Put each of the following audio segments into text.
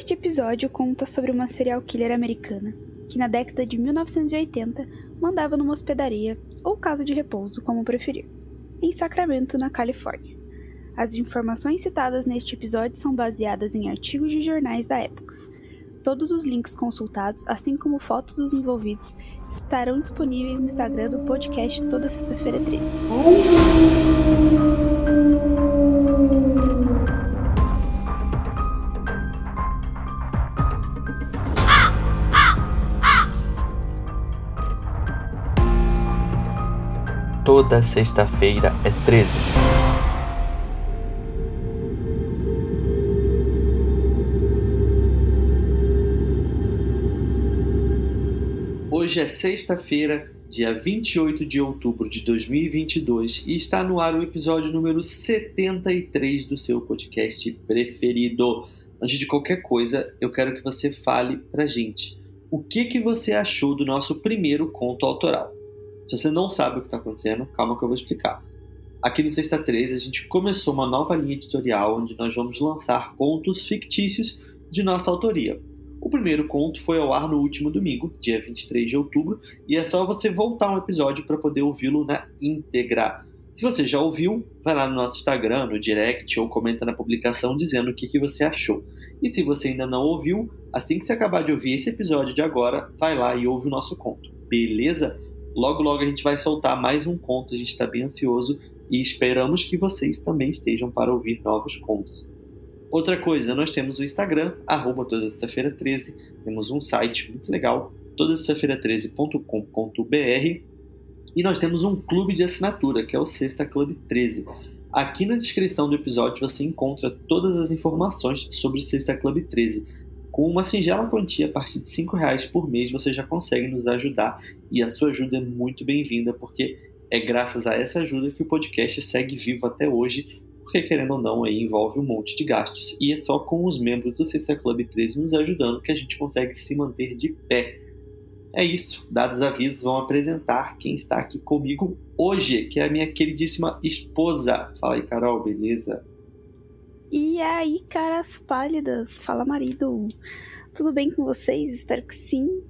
Este episódio conta sobre uma serial killer americana que, na década de 1980, mandava numa hospedaria ou casa de repouso, como preferir, em Sacramento, na Califórnia. As informações citadas neste episódio são baseadas em artigos de jornais da época. Todos os links consultados, assim como fotos dos envolvidos, estarão disponíveis no Instagram do podcast toda sexta-feira 13. Toda sexta-feira é 13. Hoje é sexta-feira, dia 28 de outubro de 2022 e está no ar o episódio número 73 do seu podcast preferido. Antes de qualquer coisa, eu quero que você fale pra gente o que, que você achou do nosso primeiro conto autoral. Se você não sabe o que está acontecendo, calma que eu vou explicar. Aqui no Sexta 13 a gente começou uma nova linha editorial onde nós vamos lançar contos fictícios de nossa autoria. O primeiro conto foi ao ar no último domingo, dia 23 de outubro, e é só você voltar um episódio para poder ouvi-lo na íntegra. Se você já ouviu, vai lá no nosso Instagram, no direct ou comenta na publicação dizendo o que, que você achou. E se você ainda não ouviu, assim que você acabar de ouvir esse episódio de agora, vai lá e ouve o nosso conto, beleza? Logo, logo a gente vai soltar mais um conto, a gente está bem ansioso e esperamos que vocês também estejam para ouvir novos contos. Outra coisa, nós temos o Instagram, arroba toda sexta-feira 13, temos um site muito legal, toda sexta-feira 13.com.br e nós temos um clube de assinatura, que é o Sexta Club 13. Aqui na descrição do episódio você encontra todas as informações sobre o Sexta Club 13. Com uma singela quantia a partir de R$ reais por mês você já consegue nos ajudar e a sua ajuda é muito bem-vinda porque é graças a essa ajuda que o podcast segue vivo até hoje porque querendo ou não, aí envolve um monte de gastos. E é só com os membros do Sexta Club 13 nos ajudando que a gente consegue se manter de pé. É isso, dados os avisos, vão apresentar quem está aqui comigo hoje, que é a minha queridíssima esposa. Fala aí, Carol, beleza? E aí, caras pálidas, fala marido. Tudo bem com vocês? Espero que sim.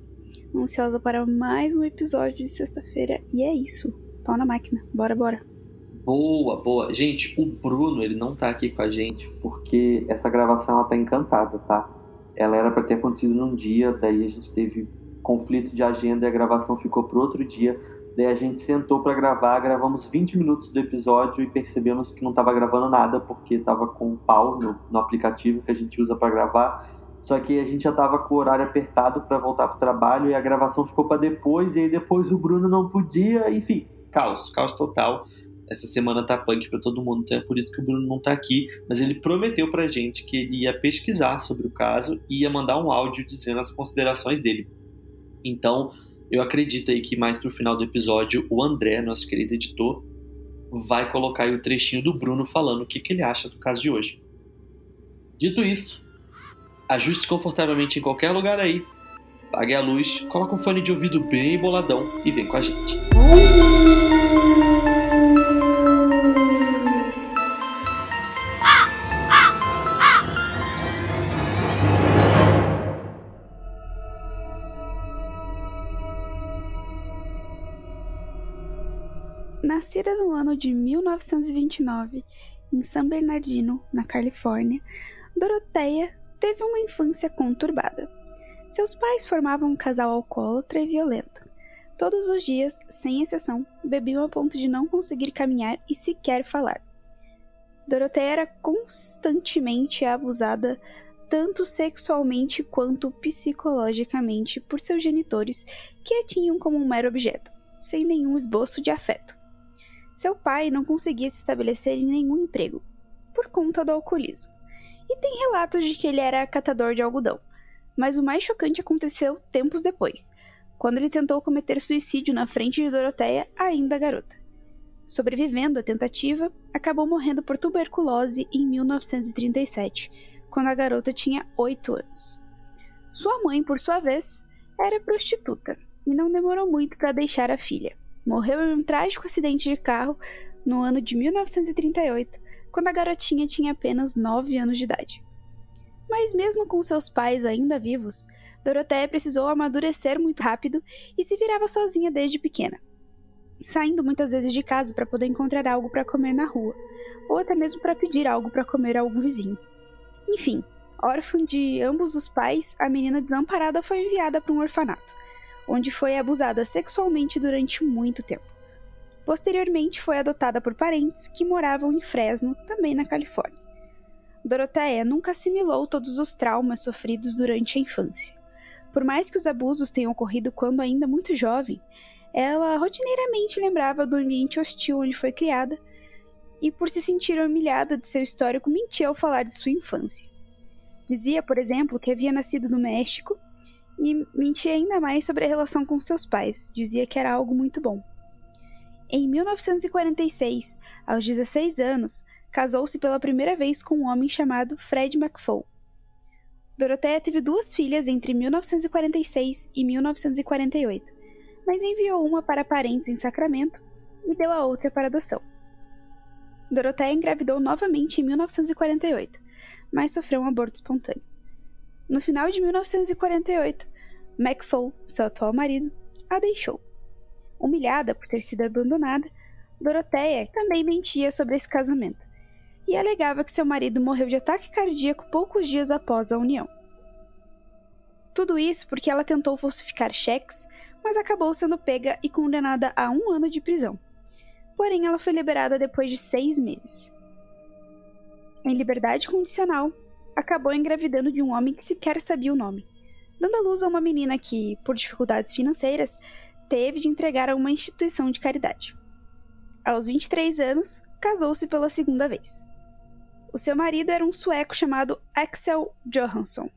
Ansiosa para mais um episódio de sexta-feira. E é isso. Pau na máquina. Bora, bora. Boa, boa. Gente, o Bruno, ele não tá aqui com a gente porque essa gravação ela tá encantada, tá? Ela era para ter acontecido num dia, daí a gente teve conflito de agenda e a gravação ficou pro outro dia. Daí a gente sentou para gravar, gravamos 20 minutos do episódio e percebemos que não tava gravando nada porque tava com um pau no, no aplicativo que a gente usa para gravar. Só que a gente já tava com o horário apertado para voltar pro trabalho e a gravação ficou para depois e aí depois o Bruno não podia, enfim, caos, caos total essa semana tá punk para todo mundo, então é por isso que o Bruno não tá aqui, mas ele prometeu pra gente que ele ia pesquisar sobre o caso e ia mandar um áudio dizendo as considerações dele. Então, eu acredito aí que mais pro final do episódio, o André, nosso querido editor, vai colocar aí o trechinho do Bruno falando o que, que ele acha do caso de hoje. Dito isso, ajuste confortavelmente em qualquer lugar aí, pague a luz, coloque um fone de ouvido bem boladão e vem com a gente. Nascida ano de 1929 em San Bernardino, na Califórnia, Doroteia teve uma infância conturbada. Seus pais formavam um casal alcoólatra e violento. Todos os dias, sem exceção, bebiam a ponto de não conseguir caminhar e sequer falar. Doroteia era constantemente abusada tanto sexualmente quanto psicologicamente por seus genitores, que a tinham como um mero objeto, sem nenhum esboço de afeto. Seu pai não conseguia se estabelecer em nenhum emprego, por conta do alcoolismo. E tem relatos de que ele era catador de algodão. Mas o mais chocante aconteceu tempos depois, quando ele tentou cometer suicídio na frente de Doroteia, ainda garota. Sobrevivendo à tentativa, acabou morrendo por tuberculose em 1937, quando a garota tinha 8 anos. Sua mãe, por sua vez, era prostituta e não demorou muito para deixar a filha morreu em um trágico acidente de carro no ano de 1938, quando a garotinha tinha apenas 9 anos de idade. Mas mesmo com seus pais ainda vivos, Doroteia precisou amadurecer muito rápido e se virava sozinha desde pequena, saindo muitas vezes de casa para poder encontrar algo para comer na rua, ou até mesmo para pedir algo para comer a algum vizinho. Enfim, órfã de ambos os pais, a menina desamparada foi enviada para um orfanato, onde foi abusada sexualmente durante muito tempo. Posteriormente, foi adotada por parentes que moravam em Fresno, também na Califórnia. Doroteia nunca assimilou todos os traumas sofridos durante a infância. Por mais que os abusos tenham ocorrido quando ainda muito jovem, ela rotineiramente lembrava do ambiente hostil onde foi criada e, por se sentir humilhada de seu histórico, mentia ao falar de sua infância. Dizia, por exemplo, que havia nascido no México e mentia ainda mais sobre a relação com seus pais, dizia que era algo muito bom. Em 1946, aos 16 anos, casou-se pela primeira vez com um homem chamado Fred McFall. Doroteia teve duas filhas entre 1946 e 1948, mas enviou uma para parentes em Sacramento e deu a outra para adoção. Doroteia engravidou novamente em 1948, mas sofreu um aborto espontâneo. No final de 1948, McFall, seu atual marido, a deixou. Humilhada por ter sido abandonada, Doroteia também mentia sobre esse casamento e alegava que seu marido morreu de ataque cardíaco poucos dias após a união. Tudo isso porque ela tentou falsificar cheques, mas acabou sendo pega e condenada a um ano de prisão. Porém, ela foi liberada depois de seis meses. Em liberdade condicional, acabou engravidando de um homem que sequer sabia o nome, dando à luz a uma menina que, por dificuldades financeiras, teve de entregar a uma instituição de caridade. Aos 23 anos, casou-se pela segunda vez. O seu marido era um sueco chamado Axel Johansson.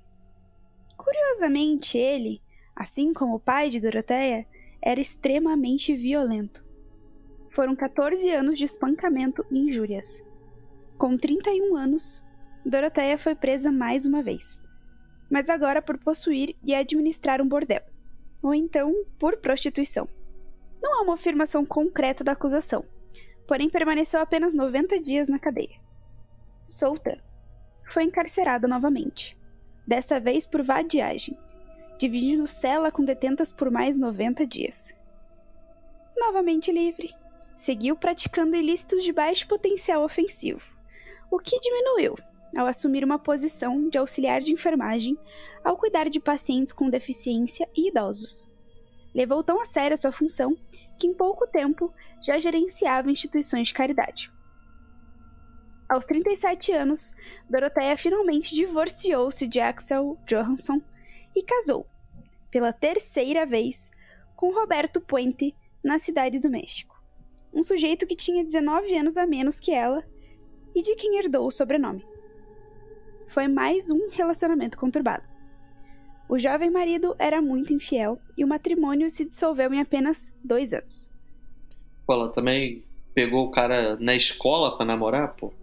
Curiosamente, ele, assim como o pai de Doroteia, era extremamente violento. Foram 14 anos de espancamento e injúrias. Com 31 anos, Doroteia foi presa mais uma vez, mas agora por possuir e administrar um bordel ou então por prostituição. Não há uma afirmação concreta da acusação, porém permaneceu apenas 90 dias na cadeia. Solta, foi encarcerada novamente, dessa vez por vadiagem, dividindo cela com detentas por mais 90 dias. Novamente livre, seguiu praticando ilícitos de baixo potencial ofensivo, o que diminuiu ao assumir uma posição de auxiliar de enfermagem ao cuidar de pacientes com deficiência e idosos. Levou tão a sério a sua função que em pouco tempo já gerenciava instituições de caridade. Aos 37 anos, Doroteia finalmente divorciou-se de Axel Johansson e casou, pela terceira vez, com Roberto Puente na cidade do México, um sujeito que tinha 19 anos a menos que ela e de quem herdou o sobrenome foi mais um relacionamento conturbado. O jovem marido era muito infiel e o matrimônio se dissolveu em apenas dois anos. Pô, ela também pegou o cara na escola pra namorar, pô.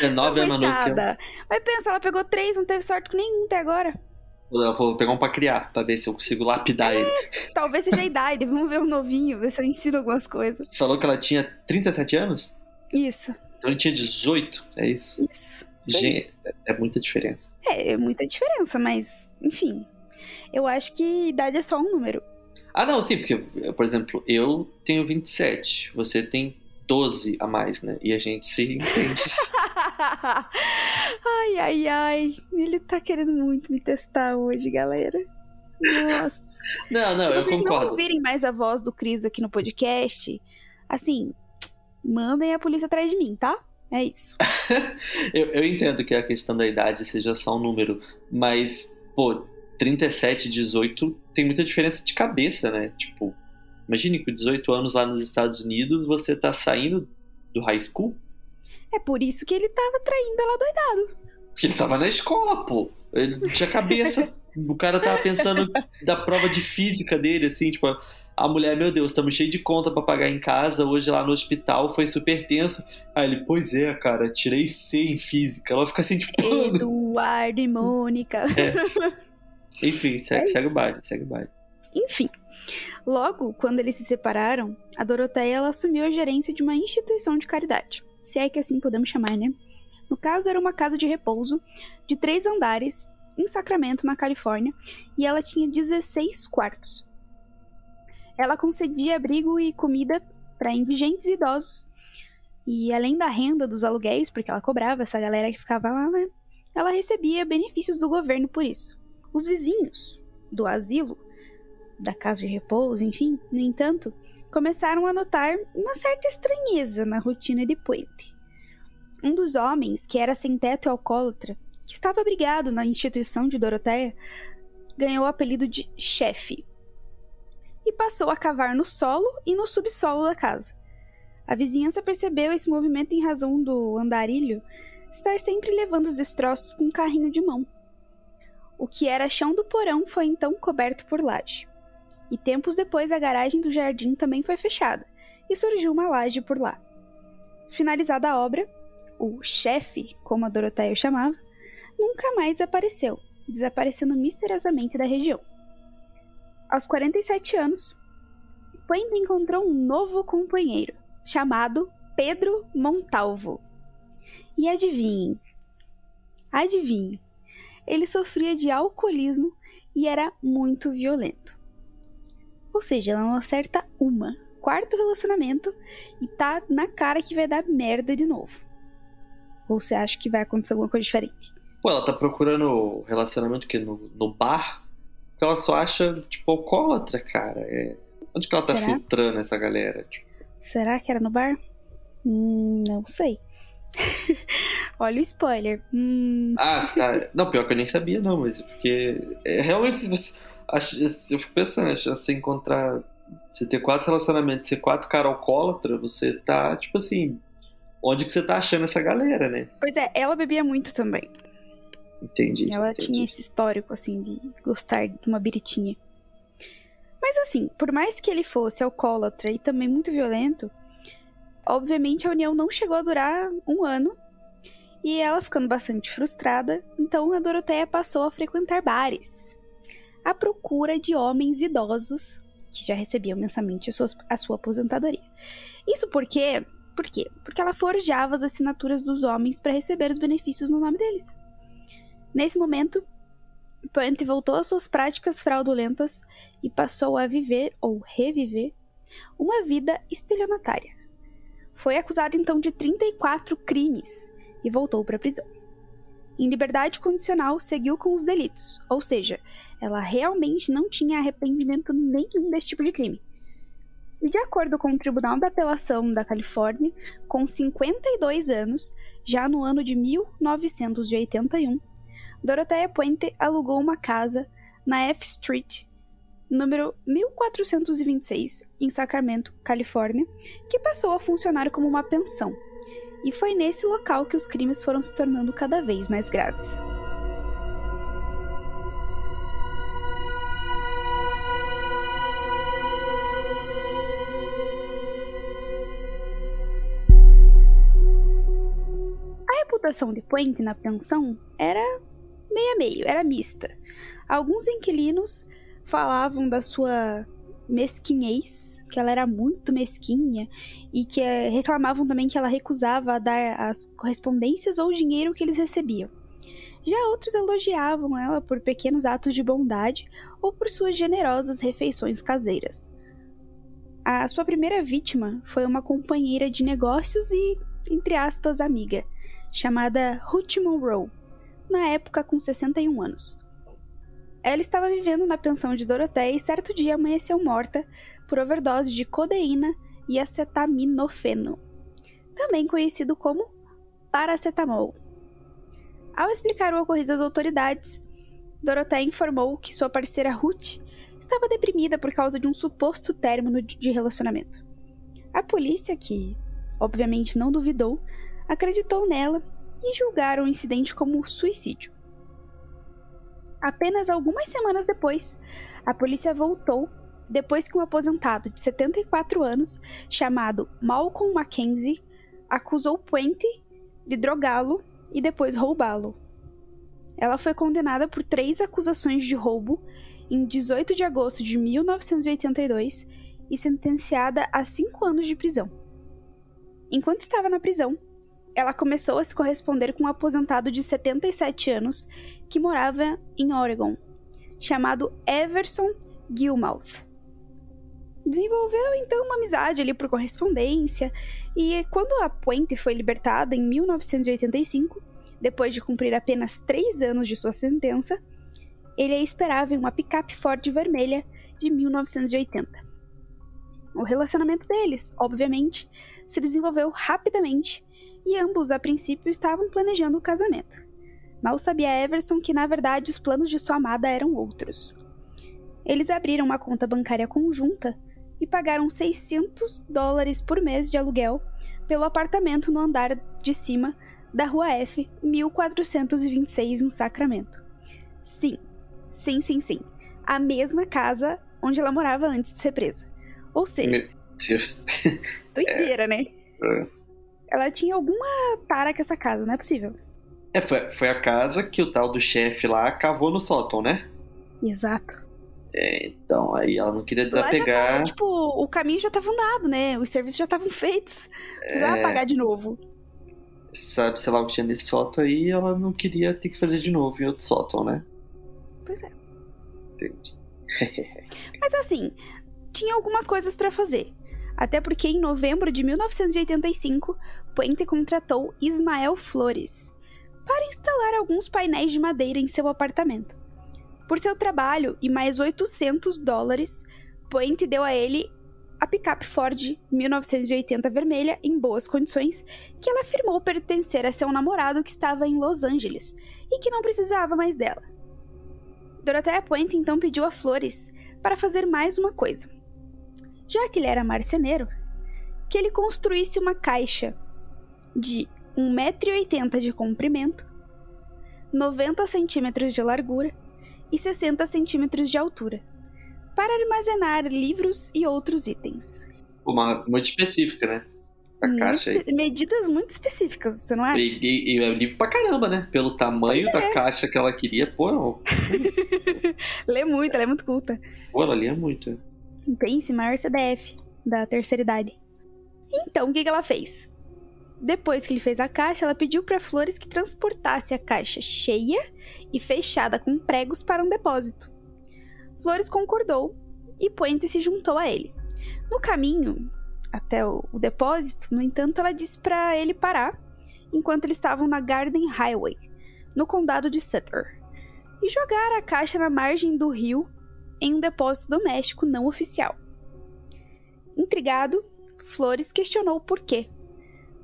19 anos Coitada. Mas pensa, ela pegou três, não teve sorte com nenhum até agora. Eu vou pegar um pra criar, pra ver se eu consigo lapidar é, ele. Talvez seja a idade, vamos ver o um novinho, ver se eu ensino algumas coisas. Você falou que ela tinha 37 anos? Isso. Então ele tinha 18, é isso? Isso. Gente, é muita diferença. É, é muita diferença, mas, enfim. Eu acho que idade é só um número. Ah, não, sim, porque, por exemplo, eu tenho 27, você tem 12 a mais, né? E a gente se entende. ai, ai, ai. Ele tá querendo muito me testar hoje, galera. Nossa. Não, não, Se eu vocês concordo. não ouvirem mais a voz do Cris aqui no podcast, assim, mandem a polícia atrás de mim, tá? É isso. eu, eu entendo que a questão da idade seja só um número, mas, pô, 37 e 18 tem muita diferença de cabeça, né? Tipo, imagine com 18 anos lá nos Estados Unidos, você tá saindo do high school. É por isso que ele tava traindo ela doidado. Porque ele tava na escola, pô. Ele não tinha cabeça. o cara tava pensando da prova de física dele, assim, tipo, a mulher, meu Deus, estamos cheio de conta para pagar em casa, hoje lá no hospital foi super tenso. Aí ele, pois é, cara, tirei C em física. Ela fica assim, tipo. Eduardo e Mônica. É. Enfim, segue, é segue o baile, segue o baile. Enfim, logo quando eles se separaram, a Doroteia ela assumiu a gerência de uma instituição de caridade, se é que assim podemos chamar, né? No caso, era uma casa de repouso de três andares em Sacramento, na Califórnia, e ela tinha 16 quartos. Ela concedia abrigo e comida para indigentes e idosos. E além da renda dos aluguéis, porque ela cobrava essa galera que ficava lá, né? Ela recebia benefícios do governo por isso. Os vizinhos do asilo, da casa de repouso, enfim, no entanto, começaram a notar uma certa estranheza na rotina de Puente. Um dos homens, que era sem teto e alcoólatra, que estava abrigado na instituição de Doroteia, ganhou o apelido de chefe e passou a cavar no solo e no subsolo da casa. A vizinhança percebeu esse movimento em razão do andarilho estar sempre levando os destroços com um carrinho de mão. O que era chão do porão foi então coberto por laje. E tempos depois a garagem do jardim também foi fechada e surgiu uma laje por lá. Finalizada a obra, o chefe, como a Doroteia o chamava, nunca mais apareceu, desaparecendo misteriosamente da região. Aos 47 anos, Puente encontrou um novo companheiro, chamado Pedro Montalvo. E adivinhem, adivinhem, ele sofria de alcoolismo e era muito violento. Ou seja, ela não acerta uma. Quarto relacionamento e tá na cara que vai dar merda de novo. Ou você acha que vai acontecer alguma coisa diferente? Pô, ela tá procurando relacionamento que no, no bar? Porque ela só acha, tipo, alcoólatra, cara. É... Onde que ela tá Será? filtrando essa galera? Tipo? Será que era no bar? Hum, não sei. Olha o spoiler. Hum... Ah, tá. Não, pior que eu nem sabia, não, mas porque. É, realmente, se você eu fico pensando, se você encontrar. Você ter quatro relacionamentos, ser quatro cara alcoólatra, você tá, tipo assim. Onde que você tá achando essa galera, né? Pois é, ela bebia muito também. Entendi. Ela entendi. tinha esse histórico, assim, de gostar de uma biritinha. Mas assim, por mais que ele fosse alcoólatra e também muito violento, obviamente a união não chegou a durar um ano. E ela ficando bastante frustrada, então a Doroteia passou a frequentar bares à procura de homens idosos que já recebiam mensalmente a sua, a sua aposentadoria. Isso porque. Por quê? Porque ela forjava as assinaturas dos homens para receber os benefícios no nome deles. Nesse momento, Puente voltou às suas práticas fraudulentas e passou a viver ou reviver uma vida estelionatária. Foi acusado então de 34 crimes e voltou para a prisão. Em liberdade condicional, seguiu com os delitos, ou seja, ela realmente não tinha arrependimento nenhum desse tipo de crime. E de acordo com o Tribunal da Apelação da Califórnia, com 52 anos, já no ano de 1981, Dorothea Puente alugou uma casa na F Street, número 1426, em Sacramento, Califórnia, que passou a funcionar como uma pensão e foi nesse local que os crimes foram se tornando cada vez mais graves. A reputação de Puente na pensão era meio a meio, era mista. Alguns inquilinos falavam da sua mesquinhez, que ela era muito mesquinha e que é, reclamavam também que ela recusava dar as correspondências ou o dinheiro que eles recebiam. Já outros elogiavam ela por pequenos atos de bondade ou por suas generosas refeições caseiras. A sua primeira vítima foi uma companheira de negócios e, entre aspas, amiga, chamada Ruth Monroe, na época com 61 anos. Ela estava vivendo na pensão de Doroteia e certo dia amanheceu morta por overdose de codeína e acetaminofeno, também conhecido como paracetamol. Ao explicar o ocorrido às autoridades, Doroteia informou que sua parceira Ruth estava deprimida por causa de um suposto término de relacionamento. A polícia, que obviamente não duvidou, acreditou nela e julgaram o incidente como suicídio. Apenas algumas semanas depois, a polícia voltou depois que um aposentado de 74 anos, chamado Malcolm Mackenzie, acusou Puente de drogá-lo e depois roubá-lo. Ela foi condenada por três acusações de roubo em 18 de agosto de 1982 e sentenciada a cinco anos de prisão. Enquanto estava na prisão, ela começou a se corresponder com um aposentado de 77 anos que morava em Oregon, chamado Everson Gilmouth. Desenvolveu então uma amizade ali por correspondência, e quando a Puente foi libertada em 1985, depois de cumprir apenas três anos de sua sentença, ele a esperava em uma picape Ford vermelha de 1980. O relacionamento deles, obviamente, se desenvolveu rapidamente e ambos, a princípio, estavam planejando o casamento. Mal sabia Everson que, na verdade, os planos de sua amada eram outros. Eles abriram uma conta bancária conjunta e pagaram 600 dólares por mês de aluguel pelo apartamento no andar de cima da Rua F, 1426, em Sacramento. Sim, sim, sim, sim. A mesma casa onde ela morava antes de ser presa. Ou seja. doideira, é. né? É. Ela tinha alguma tara com essa casa, não é possível. É, foi, foi a casa que o tal do chefe lá cavou no sótão, né? Exato. É, então, aí ela não queria desapegar. Lá já tava, tipo, o caminho já tava andado, né? Os serviços já estavam feitos. Precisava é... pagar de novo. Sabe, sei lá, o que tinha nesse sótão aí, ela não queria ter que fazer de novo em outro sótão, né? Pois é. Entendi. Mas assim, tinha algumas coisas para fazer. Até porque em novembro de 1985, Puente contratou Ismael Flores para instalar alguns painéis de madeira em seu apartamento. Por seu trabalho e mais 800 dólares, Puente deu a ele a picape Ford 1980 vermelha em boas condições, que ela afirmou pertencer a seu namorado que estava em Los Angeles e que não precisava mais dela. Dorothea Puente então pediu a Flores para fazer mais uma coisa já que ele era marceneiro, que ele construísse uma caixa de 1,80m de comprimento, 90 centímetros de largura e 60 centímetros de altura, para armazenar livros e outros itens. Uma muito específica, né? A muito caixa aí. Medidas muito específicas, você não acha? E, e, e é livro pra caramba, né? Pelo tamanho da é. caixa que ela queria, pô. lê muito, ela é muito culta. Pô, ela lia muito. Pense, maior CDF da terceira idade. Então, o que, que ela fez? Depois que ele fez a caixa, ela pediu para Flores que transportasse a caixa cheia e fechada com pregos para um depósito. Flores concordou e Puente se juntou a ele. No caminho até o, o depósito, no entanto, ela disse para ele parar enquanto eles estavam na Garden Highway, no condado de Sutter, e jogar a caixa na margem do rio em um depósito doméstico não oficial. Intrigado, Flores questionou o porquê.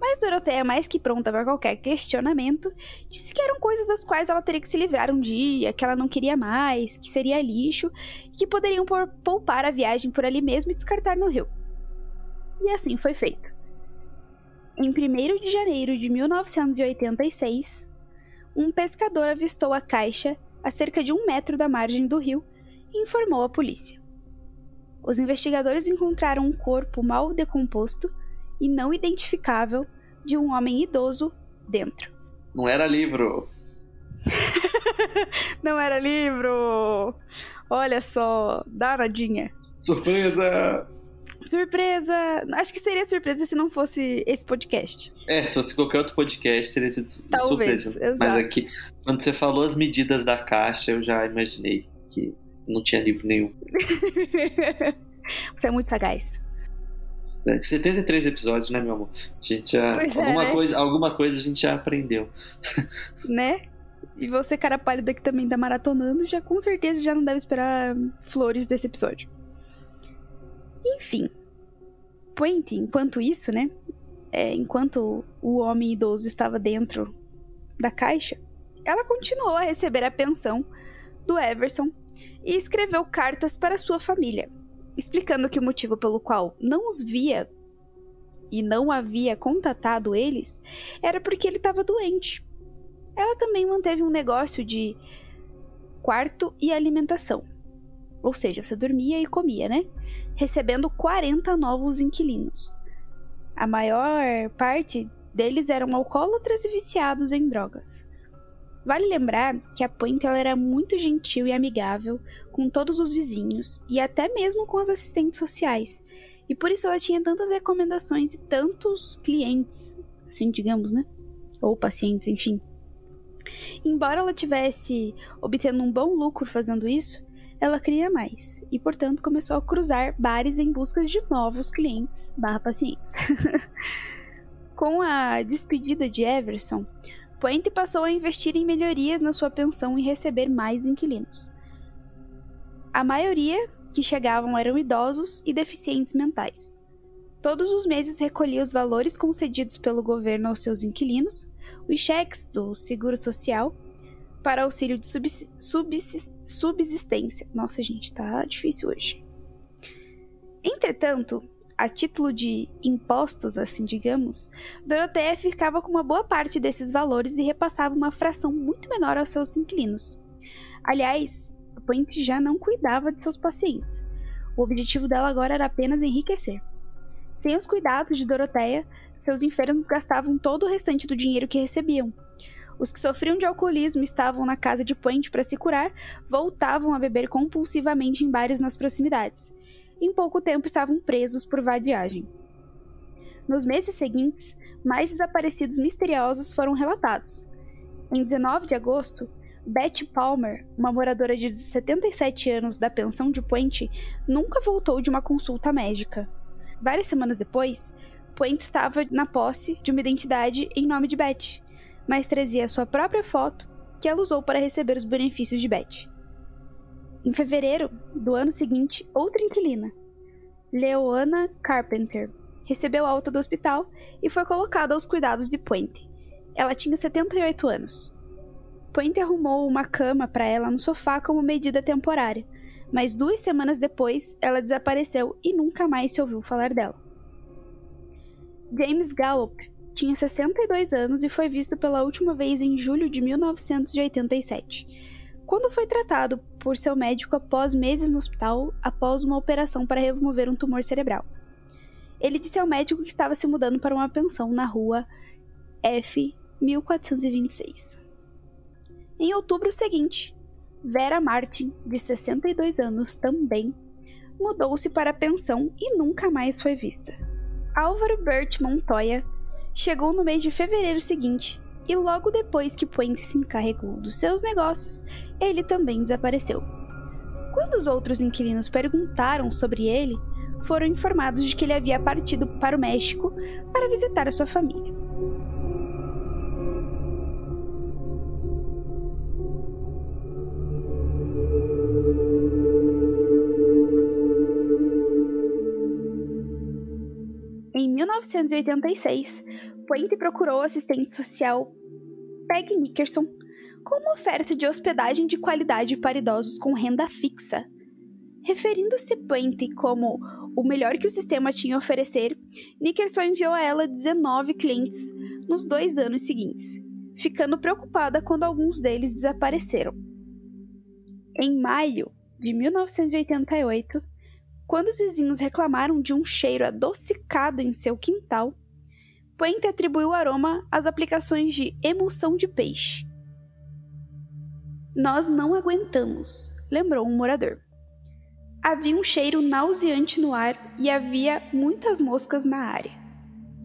Mas Doroteia, mais que pronta para qualquer questionamento, disse que eram coisas das quais ela teria que se livrar um dia, que ela não queria mais, que seria lixo e que poderiam poupar a viagem por ali mesmo e descartar no rio. E assim foi feito. Em 1 de janeiro de 1986, um pescador avistou a caixa a cerca de um metro da margem do rio e informou a polícia. Os investigadores encontraram um corpo mal decomposto e não identificável de um homem idoso dentro. Não era livro. não era livro. Olha só, danadinha. Surpresa! Surpresa! Acho que seria surpresa se não fosse esse podcast. É, se fosse qualquer outro podcast, seria Talvez, surpresa. Exato. Mas aqui, quando você falou as medidas da caixa, eu já imaginei que não tinha livro nenhum. Você é muito sagaz. 73 é, episódios, né, meu amor? A gente já. Pois é, alguma, é, né? coisa, alguma coisa a gente já aprendeu. Né? E você, cara pálida, que também tá maratonando, já com certeza já não deve esperar flores desse episódio. Enfim. Puente, enquanto isso, né? É, enquanto o homem idoso estava dentro da caixa, ela continuou a receber a pensão do Everson e escreveu cartas para sua família, explicando que o motivo pelo qual não os via e não havia contatado eles era porque ele estava doente. Ela também manteve um negócio de quarto e alimentação. Ou seja, você dormia e comia, né? Recebendo 40 novos inquilinos. A maior parte deles eram alcoólatras e viciados em drogas. Vale lembrar que a Point ela era muito gentil e amigável com todos os vizinhos e até mesmo com as assistentes sociais. E por isso ela tinha tantas recomendações e tantos clientes, assim digamos, né? ou pacientes, enfim. Embora ela tivesse obtendo um bom lucro fazendo isso, ela queria mais e, portanto, começou a cruzar bares em busca de novos clientes barra pacientes. Com a despedida de Everson, Puente passou a investir em melhorias na sua pensão e receber mais inquilinos. A maioria que chegavam eram idosos e deficientes mentais. Todos os meses recolhia os valores concedidos pelo governo aos seus inquilinos, os cheques do Seguro Social para auxílio de subsistência. Nossa, gente, tá difícil hoje. Entretanto, a título de impostos, assim digamos, Doroteia ficava com uma boa parte desses valores e repassava uma fração muito menor aos seus inquilinos. Aliás, a Point já não cuidava de seus pacientes. O objetivo dela agora era apenas enriquecer. Sem os cuidados de Doroteia, seus enfermos gastavam todo o restante do dinheiro que recebiam, os que sofriam de alcoolismo estavam na casa de Puente para se curar, voltavam a beber compulsivamente em bares nas proximidades. Em pouco tempo estavam presos por vadiagem. Nos meses seguintes, mais desaparecidos misteriosos foram relatados. Em 19 de agosto, Betty Palmer, uma moradora de 77 anos da pensão de Puente, nunca voltou de uma consulta médica. Várias semanas depois, Puente estava na posse de uma identidade em nome de Betty, mas trazia sua própria foto que ela usou para receber os benefícios de Betty. Em fevereiro do ano seguinte, outra inquilina, Leoana Carpenter, recebeu alta do hospital e foi colocada aos cuidados de Puente. Ela tinha 78 anos. Puente arrumou uma cama para ela no sofá como medida temporária, mas duas semanas depois ela desapareceu e nunca mais se ouviu falar dela. James Gallup tinha 62 anos e foi visto pela última vez em julho de 1987, quando foi tratado por seu médico após meses no hospital após uma operação para remover um tumor cerebral. Ele disse ao médico que estava se mudando para uma pensão na rua F 1426. Em outubro seguinte, Vera Martin, de 62 anos também, mudou-se para a pensão e nunca mais foi vista. Álvaro Bert Montoya chegou no mês de fevereiro seguinte, e logo depois que Puente se encarregou dos seus negócios, ele também desapareceu. Quando os outros inquilinos perguntaram sobre ele, foram informados de que ele havia partido para o México para visitar a sua família. Em 1986, Puente procurou assistente social Peg Nickerson com uma oferta de hospedagem de qualidade para idosos com renda fixa. Referindo-se Puente como o melhor que o sistema tinha a oferecer, Nickerson enviou a ela 19 clientes nos dois anos seguintes, ficando preocupada quando alguns deles desapareceram. Em maio de 1988, quando os vizinhos reclamaram de um cheiro adocicado em seu quintal, Puente atribuiu o aroma às aplicações de emulsão de peixe. Nós não aguentamos, lembrou um morador. Havia um cheiro nauseante no ar e havia muitas moscas na área,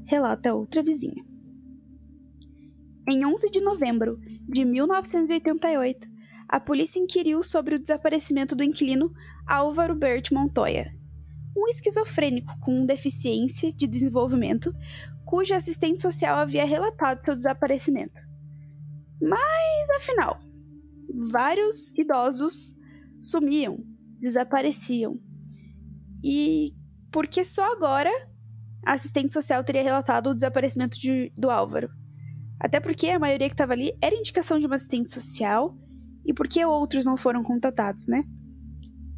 relata outra vizinha. Em 11 de novembro de 1988, a polícia inquiriu sobre o desaparecimento do inquilino Álvaro Bert Montoya, um esquizofrênico com deficiência de desenvolvimento, cujo assistente social havia relatado seu desaparecimento. Mas, afinal, vários idosos sumiam, desapareciam. E por que só agora a assistente social teria relatado o desaparecimento de, do Álvaro? Até porque a maioria que estava ali era indicação de uma assistente social e por que outros não foram contatados, né?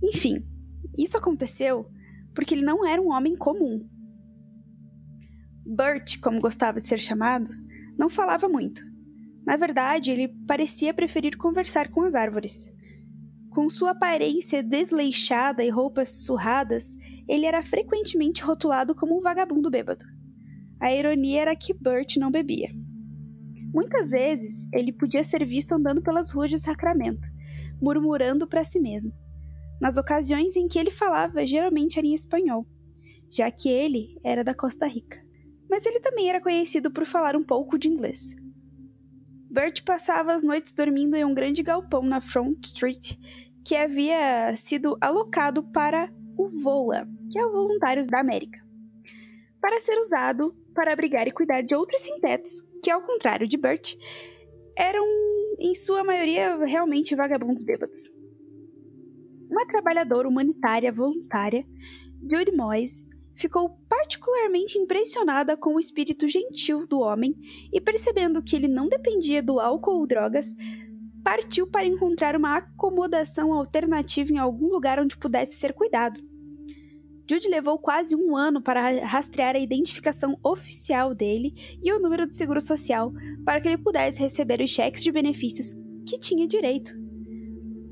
Enfim, isso aconteceu porque ele não era um homem comum. Bert, como gostava de ser chamado, não falava muito. Na verdade, ele parecia preferir conversar com as árvores. Com sua aparência desleixada e roupas surradas, ele era frequentemente rotulado como um vagabundo bêbado. A ironia era que Bert não bebia. Muitas vezes, ele podia ser visto andando pelas ruas de Sacramento, murmurando para si mesmo. Nas ocasiões em que ele falava, geralmente era em espanhol, já que ele era da Costa Rica. Mas ele também era conhecido por falar um pouco de inglês. Bert passava as noites dormindo em um grande galpão na Front Street que havia sido alocado para o VOA, que é o Voluntários da América, para ser usado para abrigar e cuidar de outros sem-tetos que, ao contrário de Bert, eram, em sua maioria, realmente vagabundos bêbados. Uma trabalhadora humanitária voluntária, Judy Moyes, ficou particularmente impressionada com o espírito gentil do homem e, percebendo que ele não dependia do álcool ou drogas, partiu para encontrar uma acomodação alternativa em algum lugar onde pudesse ser cuidado. Jude levou quase um ano para rastrear a identificação oficial dele e o número de seguro social para que ele pudesse receber os cheques de benefícios que tinha direito.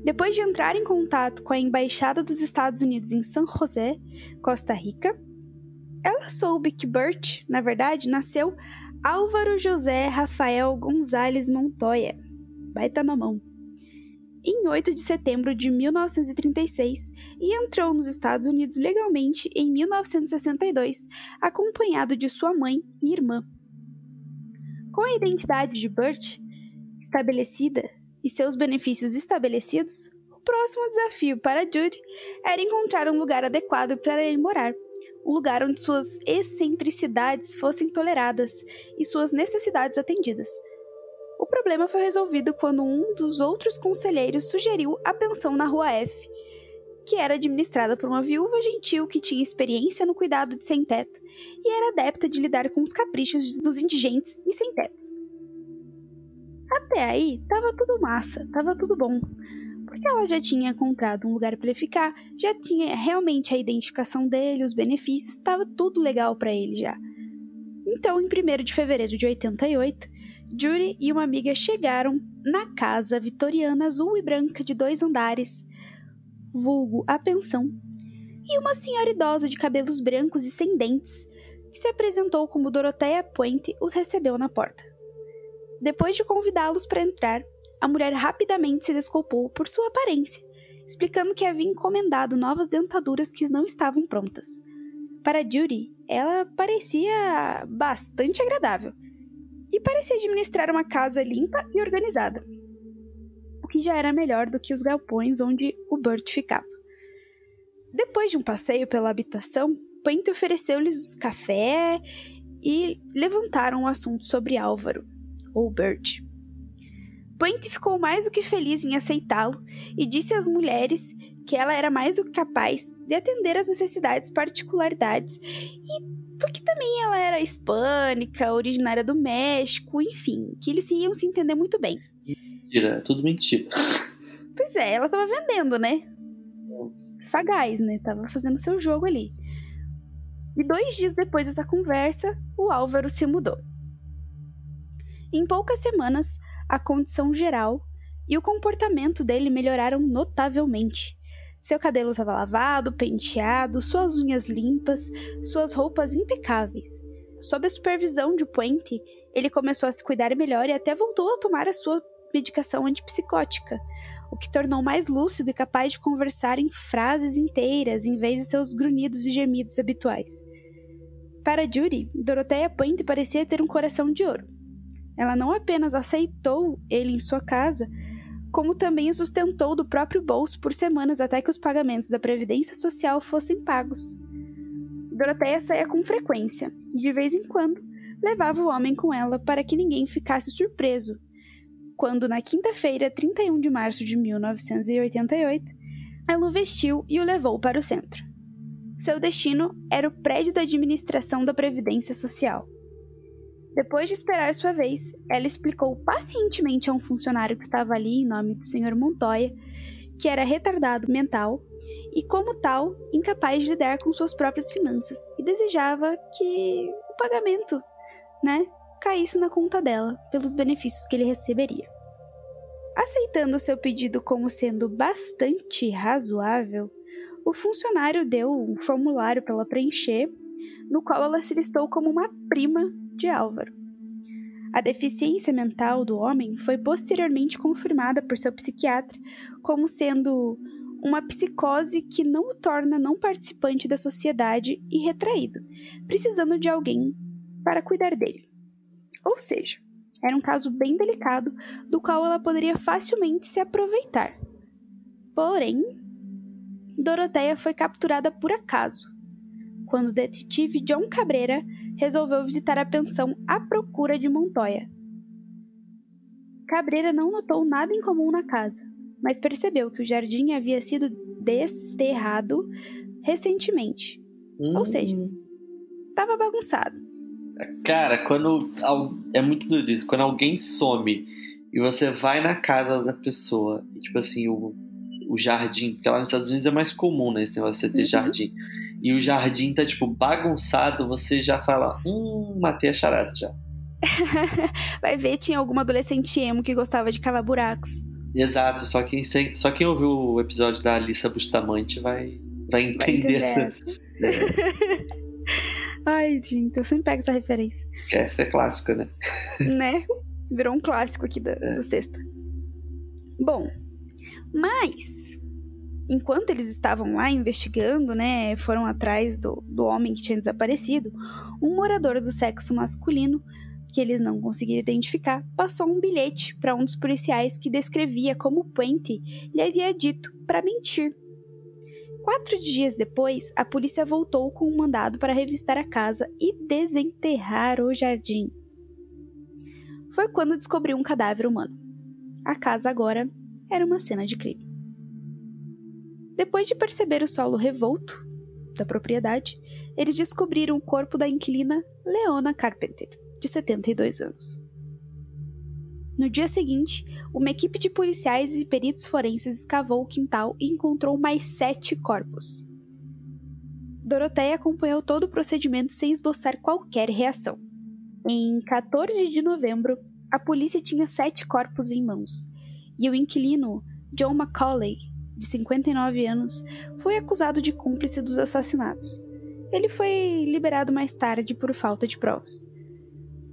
Depois de entrar em contato com a Embaixada dos Estados Unidos em San José, Costa Rica, ela soube que Burt, na verdade, nasceu Álvaro José Rafael Gonzalez Montoya. Baita na mão em 8 de setembro de 1936 e entrou nos Estados Unidos legalmente em 1962, acompanhado de sua mãe e irmã. Com a identidade de Burt estabelecida e seus benefícios estabelecidos, o próximo desafio para Judy era encontrar um lugar adequado para ele morar, um lugar onde suas excentricidades fossem toleradas e suas necessidades atendidas. O problema foi resolvido quando um dos outros conselheiros sugeriu a pensão na Rua F, que era administrada por uma viúva gentil que tinha experiência no cuidado de sem-teto e era adepta de lidar com os caprichos dos indigentes e sem-tetos. Até aí, tava tudo massa, tava tudo bom. Porque ela já tinha encontrado um lugar para ele ficar, já tinha realmente a identificação dele, os benefícios, estava tudo legal para ele já. Então, em 1 de fevereiro de 88, Judy e uma amiga chegaram na casa vitoriana azul e branca de dois andares, vulgo a pensão, e uma senhora idosa de cabelos brancos e sem dentes, que se apresentou como Doroteia Puente, os recebeu na porta. Depois de convidá-los para entrar, a mulher rapidamente se desculpou por sua aparência, explicando que havia encomendado novas dentaduras que não estavam prontas. Para Judy, ela parecia bastante agradável, e parecia administrar uma casa limpa e organizada, o que já era melhor do que os galpões onde o Burt ficava. Depois de um passeio pela habitação, Pente ofereceu-lhes café e levantaram o assunto sobre Álvaro, ou Burt. Pente ficou mais do que feliz em aceitá-lo e disse às mulheres que ela era mais do que capaz de atender às necessidades particularidades e porque também ela era hispânica, originária do México, enfim, que eles iam se entender muito bem. Mentira, é tudo mentira. Pois é, ela tava vendendo, né? Sagaz, né? Tava fazendo seu jogo ali. E dois dias depois dessa conversa, o Álvaro se mudou. Em poucas semanas, a condição geral e o comportamento dele melhoraram notavelmente. Seu cabelo estava lavado, penteado, suas unhas limpas, suas roupas impecáveis. Sob a supervisão de Puente, ele começou a se cuidar melhor e até voltou a tomar a sua medicação antipsicótica, o que tornou mais lúcido e capaz de conversar em frases inteiras em vez de seus grunhidos e gemidos habituais. Para Judy, Doroteia Puente parecia ter um coração de ouro. Ela não apenas aceitou ele em sua casa, como também o sustentou do próprio bolso por semanas até que os pagamentos da Previdência Social fossem pagos. Doroteia saía com frequência e, de vez em quando, levava o homem com ela para que ninguém ficasse surpreso. Quando, na quinta-feira, 31 de março de 1988, ela o vestiu e o levou para o centro. Seu destino era o prédio da administração da Previdência Social. Depois de esperar sua vez, ela explicou pacientemente a um funcionário que estava ali em nome do Sr. Montoya que era retardado mental e, como tal, incapaz de lidar com suas próprias finanças e desejava que o pagamento, né, caísse na conta dela pelos benefícios que ele receberia. Aceitando seu pedido como sendo bastante razoável, o funcionário deu um formulário para ela preencher, no qual ela se listou como uma prima de Álvaro. A deficiência mental do homem foi posteriormente confirmada por seu psiquiatra como sendo uma psicose que não o torna não participante da sociedade e retraído, precisando de alguém para cuidar dele. Ou seja, Era um caso bem delicado, do qual ela poderia facilmente se aproveitar. Porém, Doroteia foi capturada por acaso, quando o detetive John Cabreira resolveu visitar a pensão à procura de Montoya. Cabreira não notou nada incomum na casa, mas percebeu que o jardim havia sido desterrado recentemente. Hum. Ou seja, estava bagunçado. Cara, quando. É muito doido isso. Quando alguém some e você vai na casa da pessoa, e, tipo assim, o, o jardim, porque lá nos Estados Unidos é mais comum, né? Esse negócio de você ter uhum. jardim. E o jardim tá, tipo, bagunçado, você já fala, hum, matei a charada já. vai ver, tinha alguma adolescente emo que gostava de cavar buracos. Exato, só quem, só quem ouviu o episódio da Alissa Bustamante vai, vai entender, vai essa. Ai, gente, eu sempre pego essa referência. Essa é clássica, né? né? Virou um clássico aqui da, é. do Sexta. Bom, mas enquanto eles estavam lá investigando, né, foram atrás do, do homem que tinha desaparecido, um morador do sexo masculino, que eles não conseguiram identificar, passou um bilhete para um dos policiais que descrevia como Puente lhe havia dito para mentir Quatro dias depois, a polícia voltou com um mandado para revistar a casa e desenterrar o jardim. Foi quando descobriu um cadáver humano. A casa agora era uma cena de crime. Depois de perceber o solo revolto da propriedade, eles descobriram o corpo da inquilina Leona Carpenter, de 72 anos. No dia seguinte, uma equipe de policiais e peritos forenses escavou o quintal e encontrou mais sete corpos. Doroteia acompanhou todo o procedimento sem esboçar qualquer reação. Em 14 de novembro, a polícia tinha sete corpos em mãos, e o inquilino, John McCauley, de 59 anos, foi acusado de cúmplice dos assassinatos. Ele foi liberado mais tarde por falta de provas.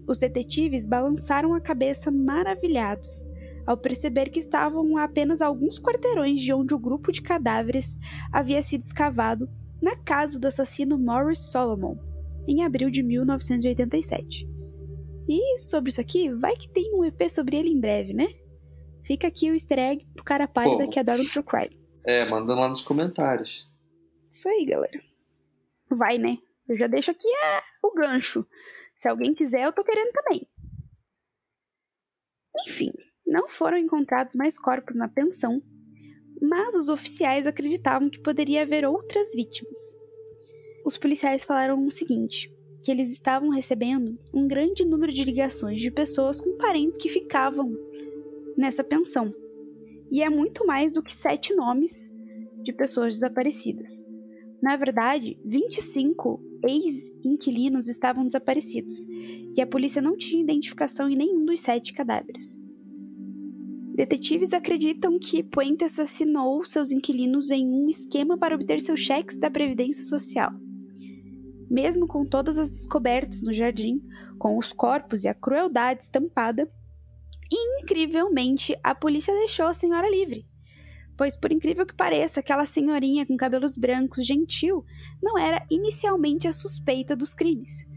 Os detetives balançaram a cabeça maravilhados ao perceber que estavam a apenas alguns quarteirões de onde o grupo de cadáveres havia sido escavado na casa do assassino Morris Solomon, em abril de 1987. E sobre isso aqui, vai que tem um EP sobre ele em breve, né? Fica aqui o easter egg pro cara pálida que adora o True Crime. É, manda lá nos comentários. Isso aí, galera. Vai, né? Eu já deixo aqui é, o gancho. Se alguém quiser, eu tô querendo também. Enfim, não foram encontrados mais corpos na pensão, mas os oficiais acreditavam que poderia haver outras vítimas. Os policiais falaram o seguinte: que eles estavam recebendo um grande número de ligações de pessoas com parentes que ficavam nessa pensão. E é muito mais do que sete nomes de pessoas desaparecidas. Na verdade, 25 ex-inquilinos estavam desaparecidos e a polícia não tinha identificação em nenhum dos sete cadáveres. Detetives acreditam que Puente assassinou seus inquilinos em um esquema para obter seus cheques da Previdência Social. Mesmo com todas as descobertas no jardim, com os corpos e a crueldade estampada, incrivelmente a polícia deixou a senhora livre pois, por incrível que pareça, aquela senhorinha com cabelos brancos gentil não era inicialmente a suspeita dos crimes.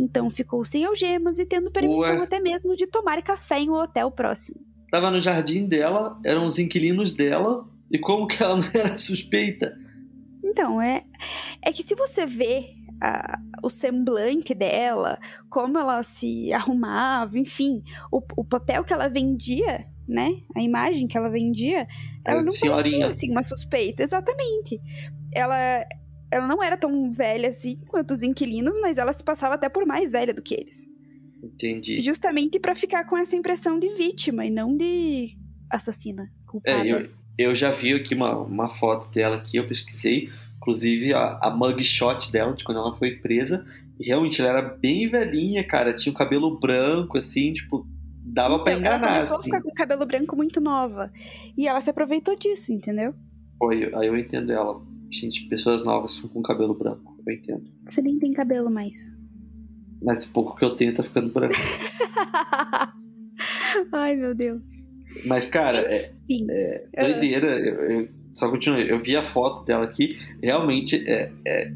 Então ficou sem algemas e tendo permissão Ué. até mesmo de tomar café em um hotel próximo. Tava no jardim dela, eram os inquilinos dela, e como que ela não era suspeita? Então, é, é que se você vê a, o semblante dela, como ela se arrumava, enfim, o, o papel que ela vendia né? A imagem que ela vendia, ela não Senhorinha. parecia assim uma suspeita, exatamente. Ela ela não era tão velha assim quanto os inquilinos, mas ela se passava até por mais velha do que eles. Entendi. Justamente para ficar com essa impressão de vítima e não de assassina, culpada. É, eu, eu já vi aqui uma, uma foto dela aqui, eu pesquisei, inclusive a, a mugshot dela, de quando ela foi presa, e realmente ela era bem velhinha, cara, tinha o cabelo branco, assim, tipo, dava então, pra enganar. Ela começou assim. a ficar com cabelo branco muito nova. E ela se aproveitou disso, entendeu? Aí eu entendo ela. Gente, pessoas novas com cabelo branco. Eu entendo. Você nem tem cabelo mais. Mas o pouco que eu tenho tá ficando branco. Ai, meu Deus. Mas, cara, é, é doideira. Eu, eu, só continuo. Eu vi a foto dela aqui. Realmente, é, é,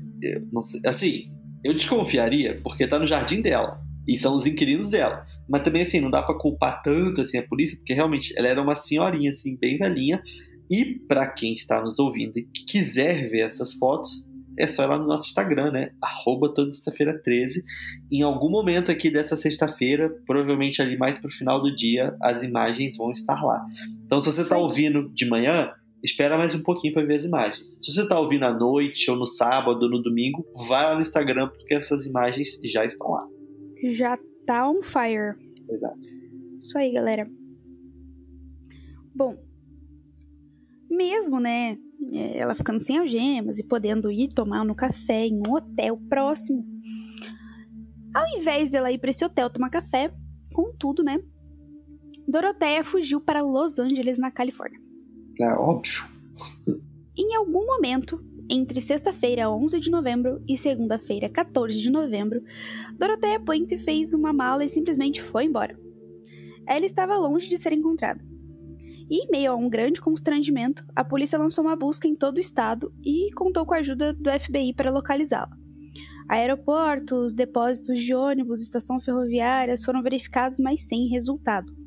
não sei, assim, eu desconfiaria porque tá no jardim dela. E são os inquilinos dela. Mas também, assim, não dá para culpar tanto assim a polícia, porque realmente ela era uma senhorinha, assim, bem velhinha. E para quem está nos ouvindo e quiser ver essas fotos, é só ir lá no nosso Instagram, né? Arroba toda sexta-feira 13. Em algum momento aqui dessa sexta-feira, provavelmente ali mais pro final do dia, as imagens vão estar lá. Então, se você está ouvindo de manhã, espera mais um pouquinho para ver as imagens. Se você está ouvindo à noite, ou no sábado, ou no domingo, vai lá no Instagram, porque essas imagens já estão lá. Já tá on fire. Exato. Isso aí, galera. Bom, mesmo, né, ela ficando sem algemas e podendo ir tomar no café em um hotel próximo, ao invés dela ir para esse hotel tomar café, contudo, né, Doroteia fugiu para Los Angeles, na Califórnia. É óbvio. Em algum momento, entre sexta-feira, 11 de novembro, e segunda-feira, 14 de novembro, Doroteia Point fez uma mala e simplesmente foi embora. Ela estava longe de ser encontrada. E, em meio a um grande constrangimento, a polícia lançou uma busca em todo o estado e contou com a ajuda do FBI para localizá-la. Aeroportos, depósitos de ônibus, estações ferroviárias foram verificados, mas sem resultado.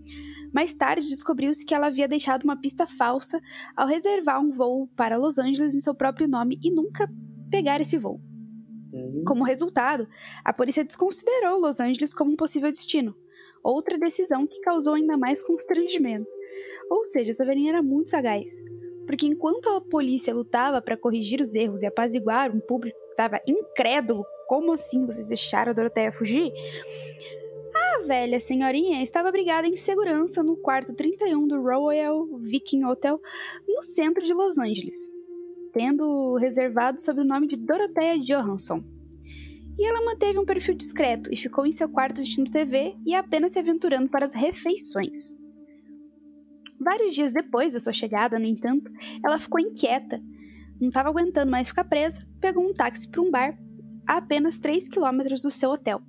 Mais tarde, descobriu-se que ela havia deixado uma pista falsa ao reservar um voo para Los Angeles em seu próprio nome e nunca pegar esse voo. Uhum. Como resultado, a polícia desconsiderou Los Angeles como um possível destino, outra decisão que causou ainda mais constrangimento. Ou seja, essa velhinha era muito sagaz, porque enquanto a polícia lutava para corrigir os erros e apaziguar um público que estava incrédulo, como assim vocês deixaram a Doroteia fugir? A velha senhorinha estava abrigada em segurança no quarto 31 do Royal Viking Hotel, no centro de Los Angeles, tendo reservado sob o nome de Dorothea Johansson. E ela manteve um perfil discreto e ficou em seu quarto assistindo TV e apenas se aventurando para as refeições. Vários dias depois da sua chegada, no entanto, ela ficou inquieta. Não estava aguentando mais ficar presa, pegou um táxi para um bar a apenas 3 quilômetros do seu hotel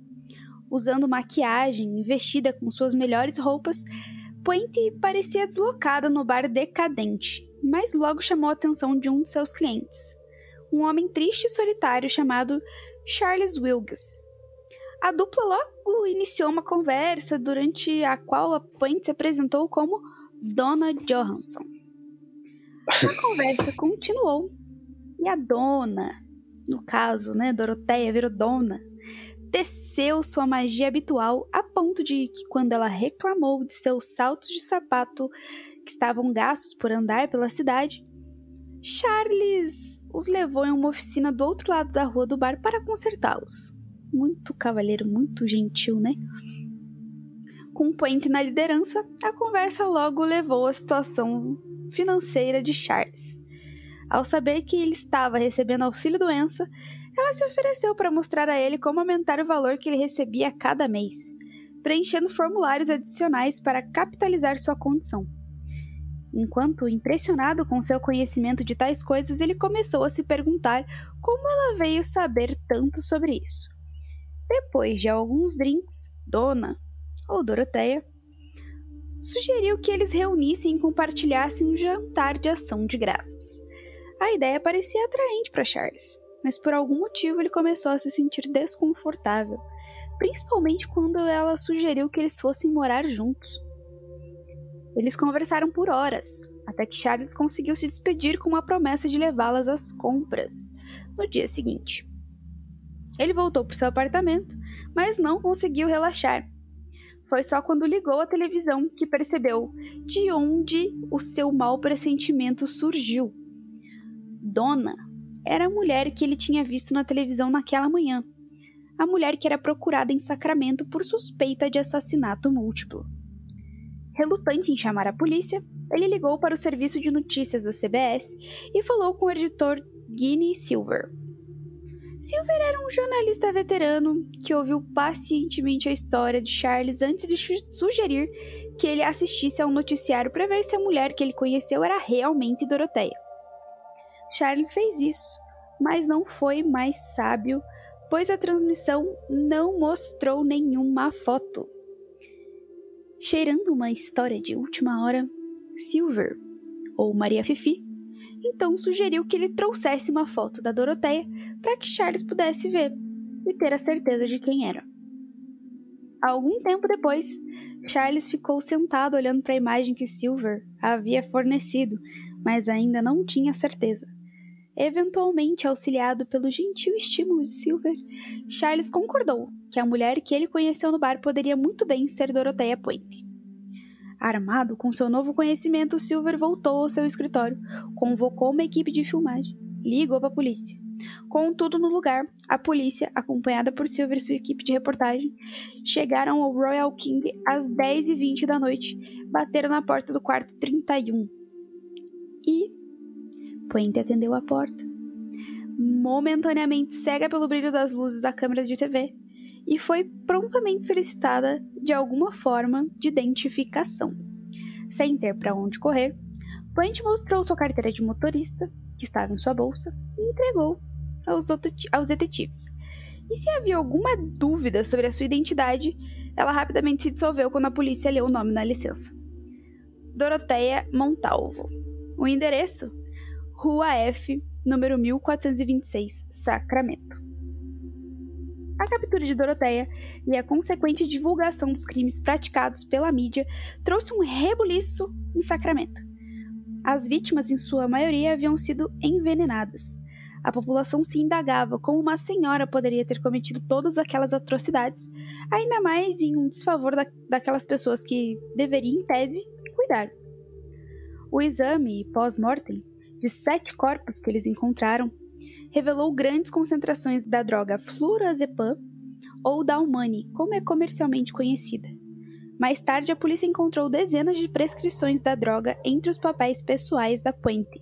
usando maquiagem e vestida com suas melhores roupas, Puente parecia deslocada no bar decadente, mas logo chamou a atenção de um de seus clientes, um homem triste e solitário chamado Charles Wilkes. A dupla logo iniciou uma conversa durante a qual a Puente se apresentou como Dona Johansson. A conversa continuou e a dona, no caso, né, Doroteia virou dona, teceu sua magia habitual a ponto de que, quando ela reclamou de seus saltos de sapato que estavam gastos por andar pela cidade, Charles os levou em uma oficina do outro lado da rua do bar para consertá-los. Muito cavalheiro, muito gentil, né? Com Puente na liderança, a conversa logo levou à situação financeira de Charles. Ao saber que ele estava recebendo auxílio-doença, ela se ofereceu para mostrar a ele como aumentar o valor que ele recebia a cada mês, preenchendo formulários adicionais para capitalizar sua condição. Enquanto, impressionado com seu conhecimento de tais coisas, ele começou a se perguntar como ela veio saber tanto sobre isso. Depois de alguns drinks, Dona, ou Doroteia, sugeriu que eles reunissem e compartilhassem um jantar de ação de graças. A ideia parecia atraente para Charles mas por algum motivo ele começou a se sentir desconfortável, principalmente quando ela sugeriu que eles fossem morar juntos. Eles conversaram por horas, até que Charles conseguiu se despedir com uma promessa de levá-las às compras no dia seguinte. Ele voltou para seu apartamento, mas não conseguiu relaxar. Foi só quando ligou a televisão que percebeu de onde o seu mau pressentimento surgiu. Dona era a mulher que ele tinha visto na televisão naquela manhã. A mulher que era procurada em Sacramento por suspeita de assassinato múltiplo. Relutante em chamar a polícia, ele ligou para o serviço de notícias da CBS e falou com o editor Guinea Silver. Silver era um jornalista veterano que ouviu pacientemente a história de Charles antes de sugerir que ele assistisse a um noticiário para ver se a mulher que ele conheceu era realmente Doroteia. Charlie fez isso, mas não foi mais sábio, pois a transmissão não mostrou nenhuma foto. Cheirando uma história de última hora, Silver, ou Maria Fifi, então sugeriu que ele trouxesse uma foto da Doroteia para que Charles pudesse ver e ter a certeza de quem era. Algum tempo depois, Charles ficou sentado olhando para a imagem que Silver havia fornecido, mas ainda não tinha certeza. Eventualmente auxiliado pelo gentil estímulo de Silver, Charles concordou que a mulher que ele conheceu no bar poderia muito bem ser Dorothea Puente. Armado com seu novo conhecimento, Silver voltou ao seu escritório, convocou uma equipe de filmagem e ligou para a polícia. Com tudo no lugar, a polícia, acompanhada por Silver e sua equipe de reportagem, chegaram ao Royal King às 10h20 da noite, bateram na porta do quarto 31. E Puente atendeu a porta, momentaneamente cega pelo brilho das luzes da câmera de TV, e foi prontamente solicitada de alguma forma de identificação. Sem ter para onde correr, Puente mostrou sua carteira de motorista, que estava em sua bolsa, e entregou aos, aos detetives. E se havia alguma dúvida sobre a sua identidade, ela rapidamente se dissolveu quando a polícia leu o nome na licença. Doroteia Montalvo. O endereço Rua F, número 1426, Sacramento. A captura de Doroteia e a consequente divulgação dos crimes praticados pela mídia trouxe um rebuliço em Sacramento. As vítimas, em sua maioria, haviam sido envenenadas. A população se indagava como uma senhora poderia ter cometido todas aquelas atrocidades, ainda mais em um desfavor da, daquelas pessoas que deveriam, em tese, cuidar. O exame pós-mortem de sete corpos que eles encontraram, revelou grandes concentrações da droga flurazepam ou da Almani, como é comercialmente conhecida. Mais tarde, a polícia encontrou dezenas de prescrições da droga entre os papéis pessoais da Puente.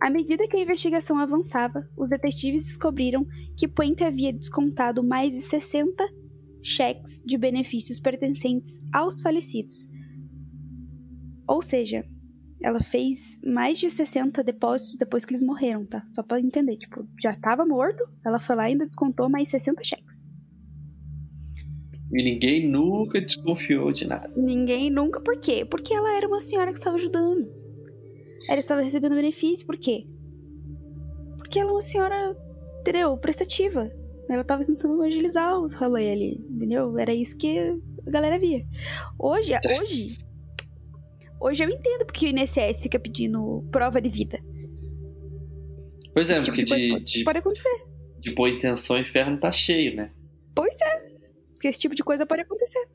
À medida que a investigação avançava, os detetives descobriram que Puente havia descontado mais de 60 cheques de benefícios pertencentes aos falecidos. Ou seja, ela fez mais de 60 depósitos depois que eles morreram, tá? Só pra entender. Tipo, já tava morto, ela foi lá e ainda descontou mais 60 cheques. E ninguém nunca desconfiou de nada. Ninguém nunca, por quê? Porque ela era uma senhora que estava ajudando. Ela estava recebendo benefício, por quê? Porque ela é uma senhora, entendeu? Prestativa. Ela estava tentando agilizar os rolês ali, entendeu? Era isso que a galera via. Hoje, hoje, Hoje eu entendo porque o INSS fica pedindo prova de vida. Pois é, tipo porque de, de, de, pode acontecer. De boa intenção, o inferno tá cheio, né? Pois é. Porque esse tipo de coisa pode acontecer.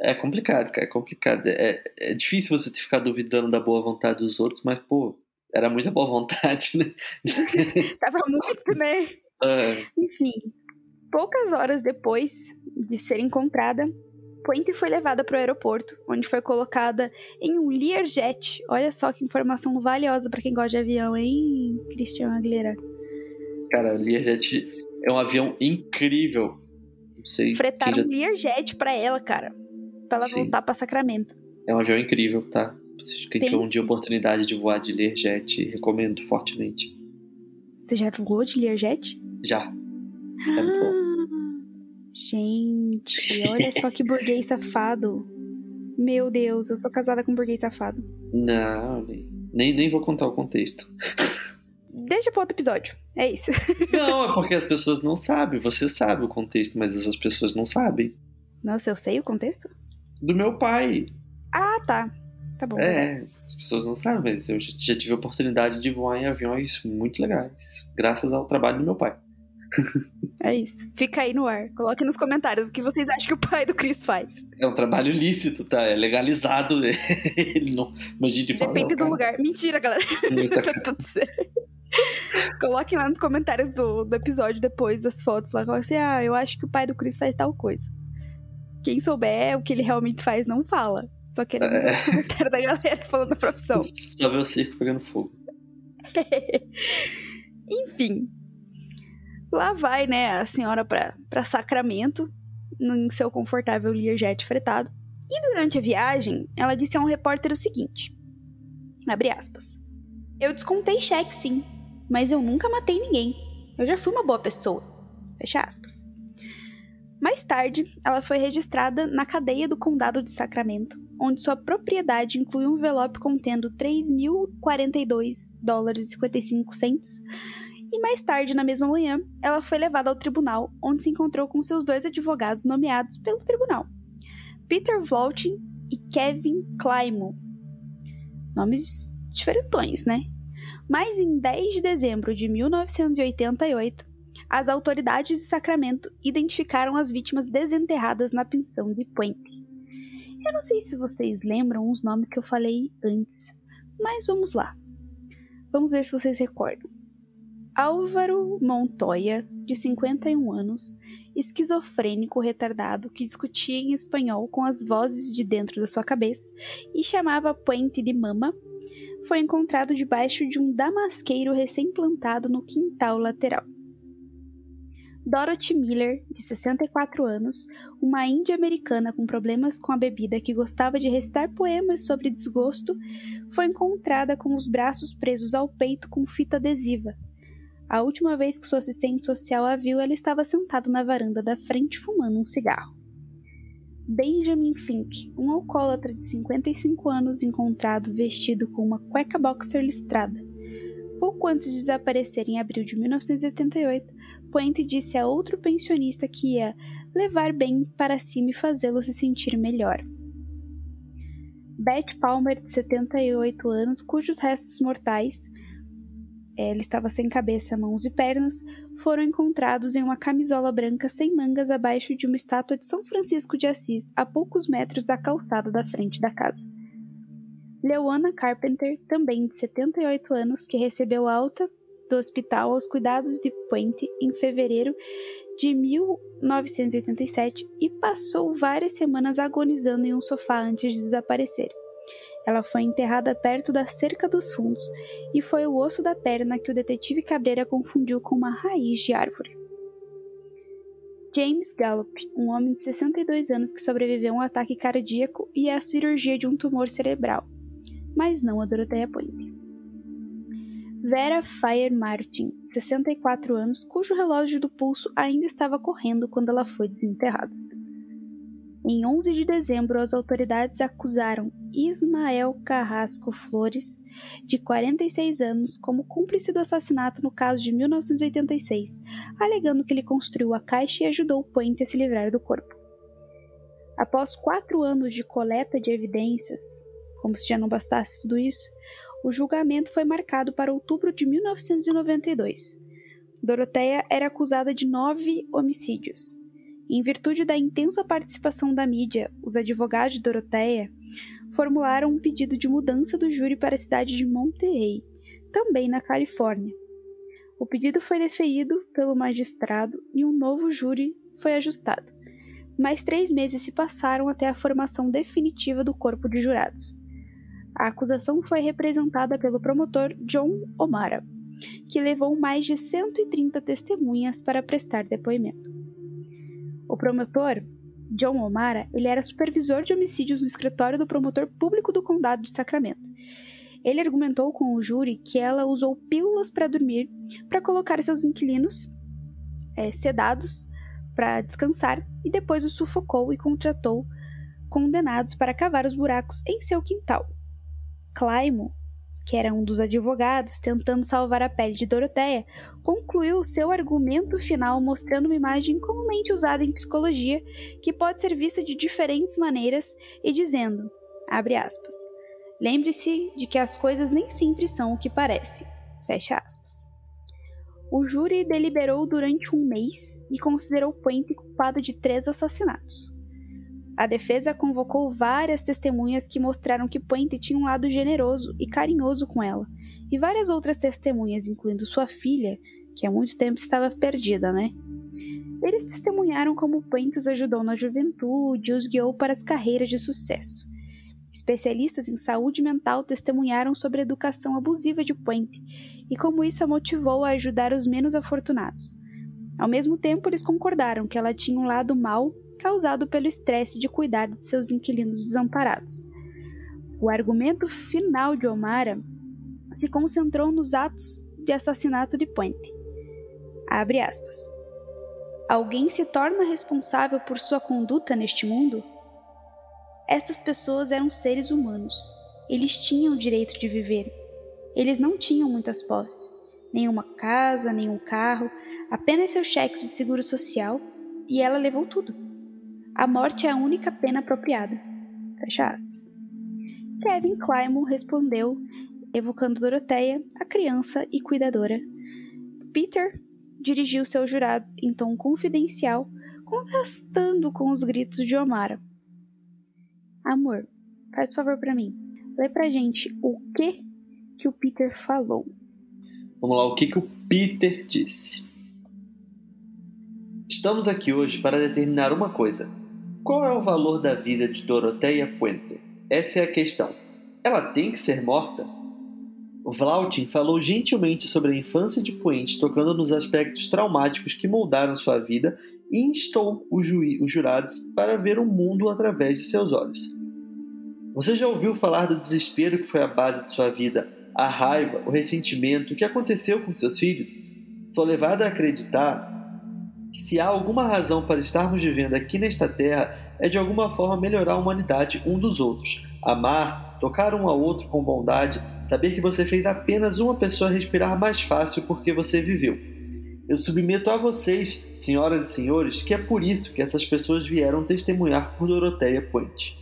É complicado, cara, é complicado. É, é difícil você ficar duvidando da boa vontade dos outros, mas, pô, era muita boa vontade, né? Tava muito, né? É. Enfim, poucas horas depois de ser encontrada, Puente foi levada para o aeroporto, onde foi colocada em um Learjet. Olha só que informação valiosa para quem gosta de avião, hein, Cristian Aguilera? Cara, Learjet é um avião incrível. Não sei. Fretaram já... um Learjet para ela, cara, para ela Sim. voltar para Sacramento. É um avião incrível, tá? Quem tiver um dia oportunidade de voar de Learjet, recomendo fortemente. Você já voou de Learjet? Já. É muito bom. Gente, olha só que burguês safado. Meu Deus, eu sou casada com um burguês safado. Não, nem, nem vou contar o contexto. Deixa para outro episódio. É isso. Não, é porque as pessoas não sabem. Você sabe o contexto, mas essas pessoas não sabem. Nossa, eu sei o contexto? Do meu pai. Ah, tá. Tá bom. É, as pessoas não sabem, mas eu já tive a oportunidade de voar em aviões muito legais, graças ao trabalho do meu pai. É isso. Fica aí no ar. Coloque nos comentários o que vocês acham que o pai do Chris faz. É um trabalho lícito, tá? É legalizado. Ele não. Imagine falar. Depende do lugar. Mentira, galera. tá tudo certo. Coloque lá nos comentários do, do episódio depois das fotos lá. Coloque assim: ah, eu acho que o pai do Chris faz tal coisa. Quem souber o que ele realmente faz, não fala. Só querendo é. os comentários da galera falando da profissão. Só ver o circo pegando fogo. Enfim, Lá vai, né, a senhora para Sacramento, em seu confortável Learjet fretado. E durante a viagem, ela disse a um repórter o seguinte: abre aspas. Eu descontei cheque, sim, mas eu nunca matei ninguém. Eu já fui uma boa pessoa. Fecha aspas. Mais tarde, ela foi registrada na cadeia do Condado de Sacramento, onde sua propriedade inclui um envelope contendo 3.042 dólares e 55 centos e mais tarde, na mesma manhã, ela foi levada ao tribunal, onde se encontrou com seus dois advogados nomeados pelo tribunal, Peter Vlautin e Kevin Kleinman. Nomes diferentões, né? Mas em 10 de dezembro de 1988, as autoridades de Sacramento identificaram as vítimas desenterradas na pensão de Puente. Eu não sei se vocês lembram os nomes que eu falei antes, mas vamos lá. Vamos ver se vocês recordam. Álvaro Montoya, de 51 anos, esquizofrênico retardado que discutia em espanhol com as vozes de dentro da sua cabeça e chamava Puente de mama, foi encontrado debaixo de um damasqueiro recém-plantado no quintal lateral. Dorothy Miller, de 64 anos, uma índia americana com problemas com a bebida que gostava de recitar poemas sobre desgosto, foi encontrada com os braços presos ao peito com fita adesiva. A última vez que sua assistente social a viu, ela estava sentada na varanda da frente fumando um cigarro. Benjamin Fink, um alcoólatra de 55 anos encontrado vestido com uma cueca boxer listrada. Pouco antes de desaparecer em abril de 1978, Puente disse a outro pensionista que ia levar bem para cima e fazê-lo se sentir melhor. Beth Palmer, de 78 anos, cujos restos mortais, ela estava sem cabeça, mãos e pernas, foram encontrados em uma camisola branca sem mangas abaixo de uma estátua de São Francisco de Assis, a poucos metros da calçada da frente da casa. Leona Carpenter, também de 78 anos, que recebeu alta do hospital aos cuidados de Puente em fevereiro de 1987 e passou várias semanas agonizando em um sofá antes de desaparecer. Ela foi enterrada perto da cerca dos fundos e foi o osso da perna que o detetive Cabreira confundiu com uma raiz de árvore. James Gallup, um homem de 62 anos que sobreviveu a um ataque cardíaco e à cirurgia de um tumor cerebral, mas não a Dorothea Puente. Vera Fire Martin, 64 anos, cujo relógio do pulso ainda estava correndo quando ela foi desenterrada. Em 11 de dezembro, as autoridades acusaram Ismael Carrasco Flores, de 46 anos, como cúmplice do assassinato no caso de 1986, alegando que ele construiu a caixa e ajudou o Puente a se livrar do corpo. Após quatro anos de coleta de evidências, como se já não bastasse tudo isso, o julgamento foi marcado para outubro de 1992. Doroteia era acusada de nove homicídios. Em virtude da intensa participação da mídia, os advogados de Doroteia formularam um pedido de mudança do júri para a cidade de Monterey, também na Califórnia. O pedido foi deferido pelo magistrado e um novo júri foi ajustado. Mais três meses se passaram até a formação definitiva do corpo de jurados. A acusação foi representada pelo promotor John O'Mara, que levou mais de 130 testemunhas para prestar depoimento. O promotor, John O'Mara, ele era supervisor de homicídios no escritório do promotor público do condado de Sacramento. Ele argumentou com o júri que ela usou pílulas para dormir para colocar seus inquilinos é, sedados para descansar e depois os sufocou e contratou condenados para cavar os buracos em seu quintal. Claimo, que era um dos advogados tentando salvar a pele de Doroteia, concluiu seu argumento final mostrando uma imagem comumente usada em psicologia que pode ser vista de diferentes maneiras e dizendo, abre aspas, lembre-se de que as coisas nem sempre são o que parece, fecha aspas. O júri deliberou durante um mês e considerou Puente culpado de três assassinatos. A defesa convocou várias testemunhas que mostraram que Puente tinha um lado generoso e carinhoso com ela, e várias outras testemunhas, incluindo sua filha, que há muito tempo estava perdida, né? Eles testemunharam como Puente os ajudou na juventude e os guiou para as carreiras de sucesso. Especialistas em saúde mental testemunharam sobre a educação abusiva de Puente e como isso a motivou a ajudar os menos afortunados. Ao mesmo tempo, eles concordaram que ela tinha um lado mau causado pelo estresse de cuidar de seus inquilinos desamparados. O argumento final de Omara se concentrou nos atos de assassinato de Puente. Abre aspas. Alguém se torna responsável por sua conduta neste mundo? Estas pessoas eram seres humanos. Eles tinham o direito de viver. Eles não tinham muitas posses. Nenhuma casa, nenhum carro, apenas seus cheques de seguro social, e ela levou tudo. A morte é a única pena apropriada. Fecha aspas. Kevin Clymo respondeu, evocando Doroteia, a criança e cuidadora. Peter dirigiu seu jurado em tom confidencial, contrastando com os gritos de Omara. Amor, faz favor para mim. Lê pra gente o que que o Peter falou. Vamos lá, o que que o Peter disse. Estamos aqui hoje para determinar uma coisa. Qual é o valor da vida de Doroteia Puente? Essa é a questão. Ela tem que ser morta? Vlautin falou gentilmente sobre a infância de Puente, tocando nos aspectos traumáticos que moldaram sua vida e instou os, os jurados para ver o mundo através de seus olhos. Você já ouviu falar do desespero que foi a base de sua vida, a raiva, o ressentimento, o que aconteceu com seus filhos? Sou levada a acreditar que se há alguma razão para estarmos vivendo aqui nesta terra é de alguma forma melhorar a humanidade um dos outros, amar, tocar um ao outro com bondade, saber que você fez apenas uma pessoa respirar mais fácil porque você viveu. Eu submeto a vocês, senhoras e senhores, que é por isso que essas pessoas vieram testemunhar por Doroteia Puente.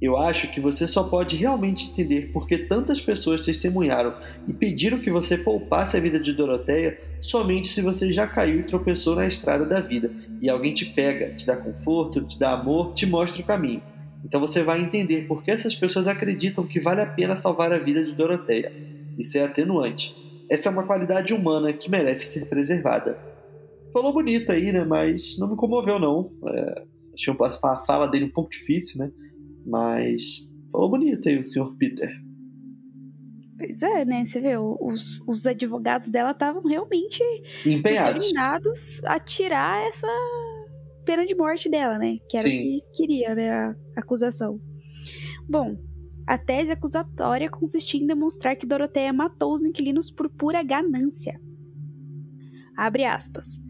Eu acho que você só pode realmente entender por que tantas pessoas testemunharam e pediram que você poupasse a vida de Doroteia somente se você já caiu e tropeçou na estrada da vida e alguém te pega, te dá conforto, te dá amor, te mostra o caminho. Então você vai entender por que essas pessoas acreditam que vale a pena salvar a vida de Doroteia. Isso é atenuante. Essa é uma qualidade humana que merece ser preservada. Falou bonito aí, né? Mas não me comoveu, não. É, achei a fala dele um pouco difícil, né? Mas falou bonito aí o senhor Peter. Pois é, né? Você vê, os, os advogados dela estavam realmente Empenhados. determinados a tirar essa pena de morte dela, né? Que era Sim. o que queria, né? A acusação. Bom, a tese acusatória consistia em demonstrar que Doroteia matou os inquilinos por pura ganância. Abre aspas.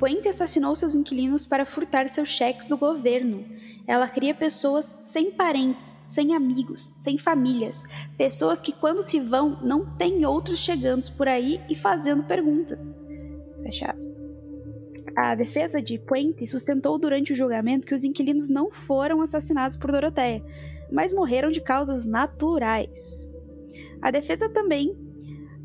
Puente assassinou seus inquilinos para furtar seus cheques do governo ela cria pessoas sem parentes, sem amigos, sem famílias, pessoas que quando se vão não tem outros chegando por aí e fazendo perguntas. Fecha aspas. A defesa de Puente sustentou durante o julgamento que os inquilinos não foram assassinados por Doroteia, mas morreram de causas naturais. A defesa também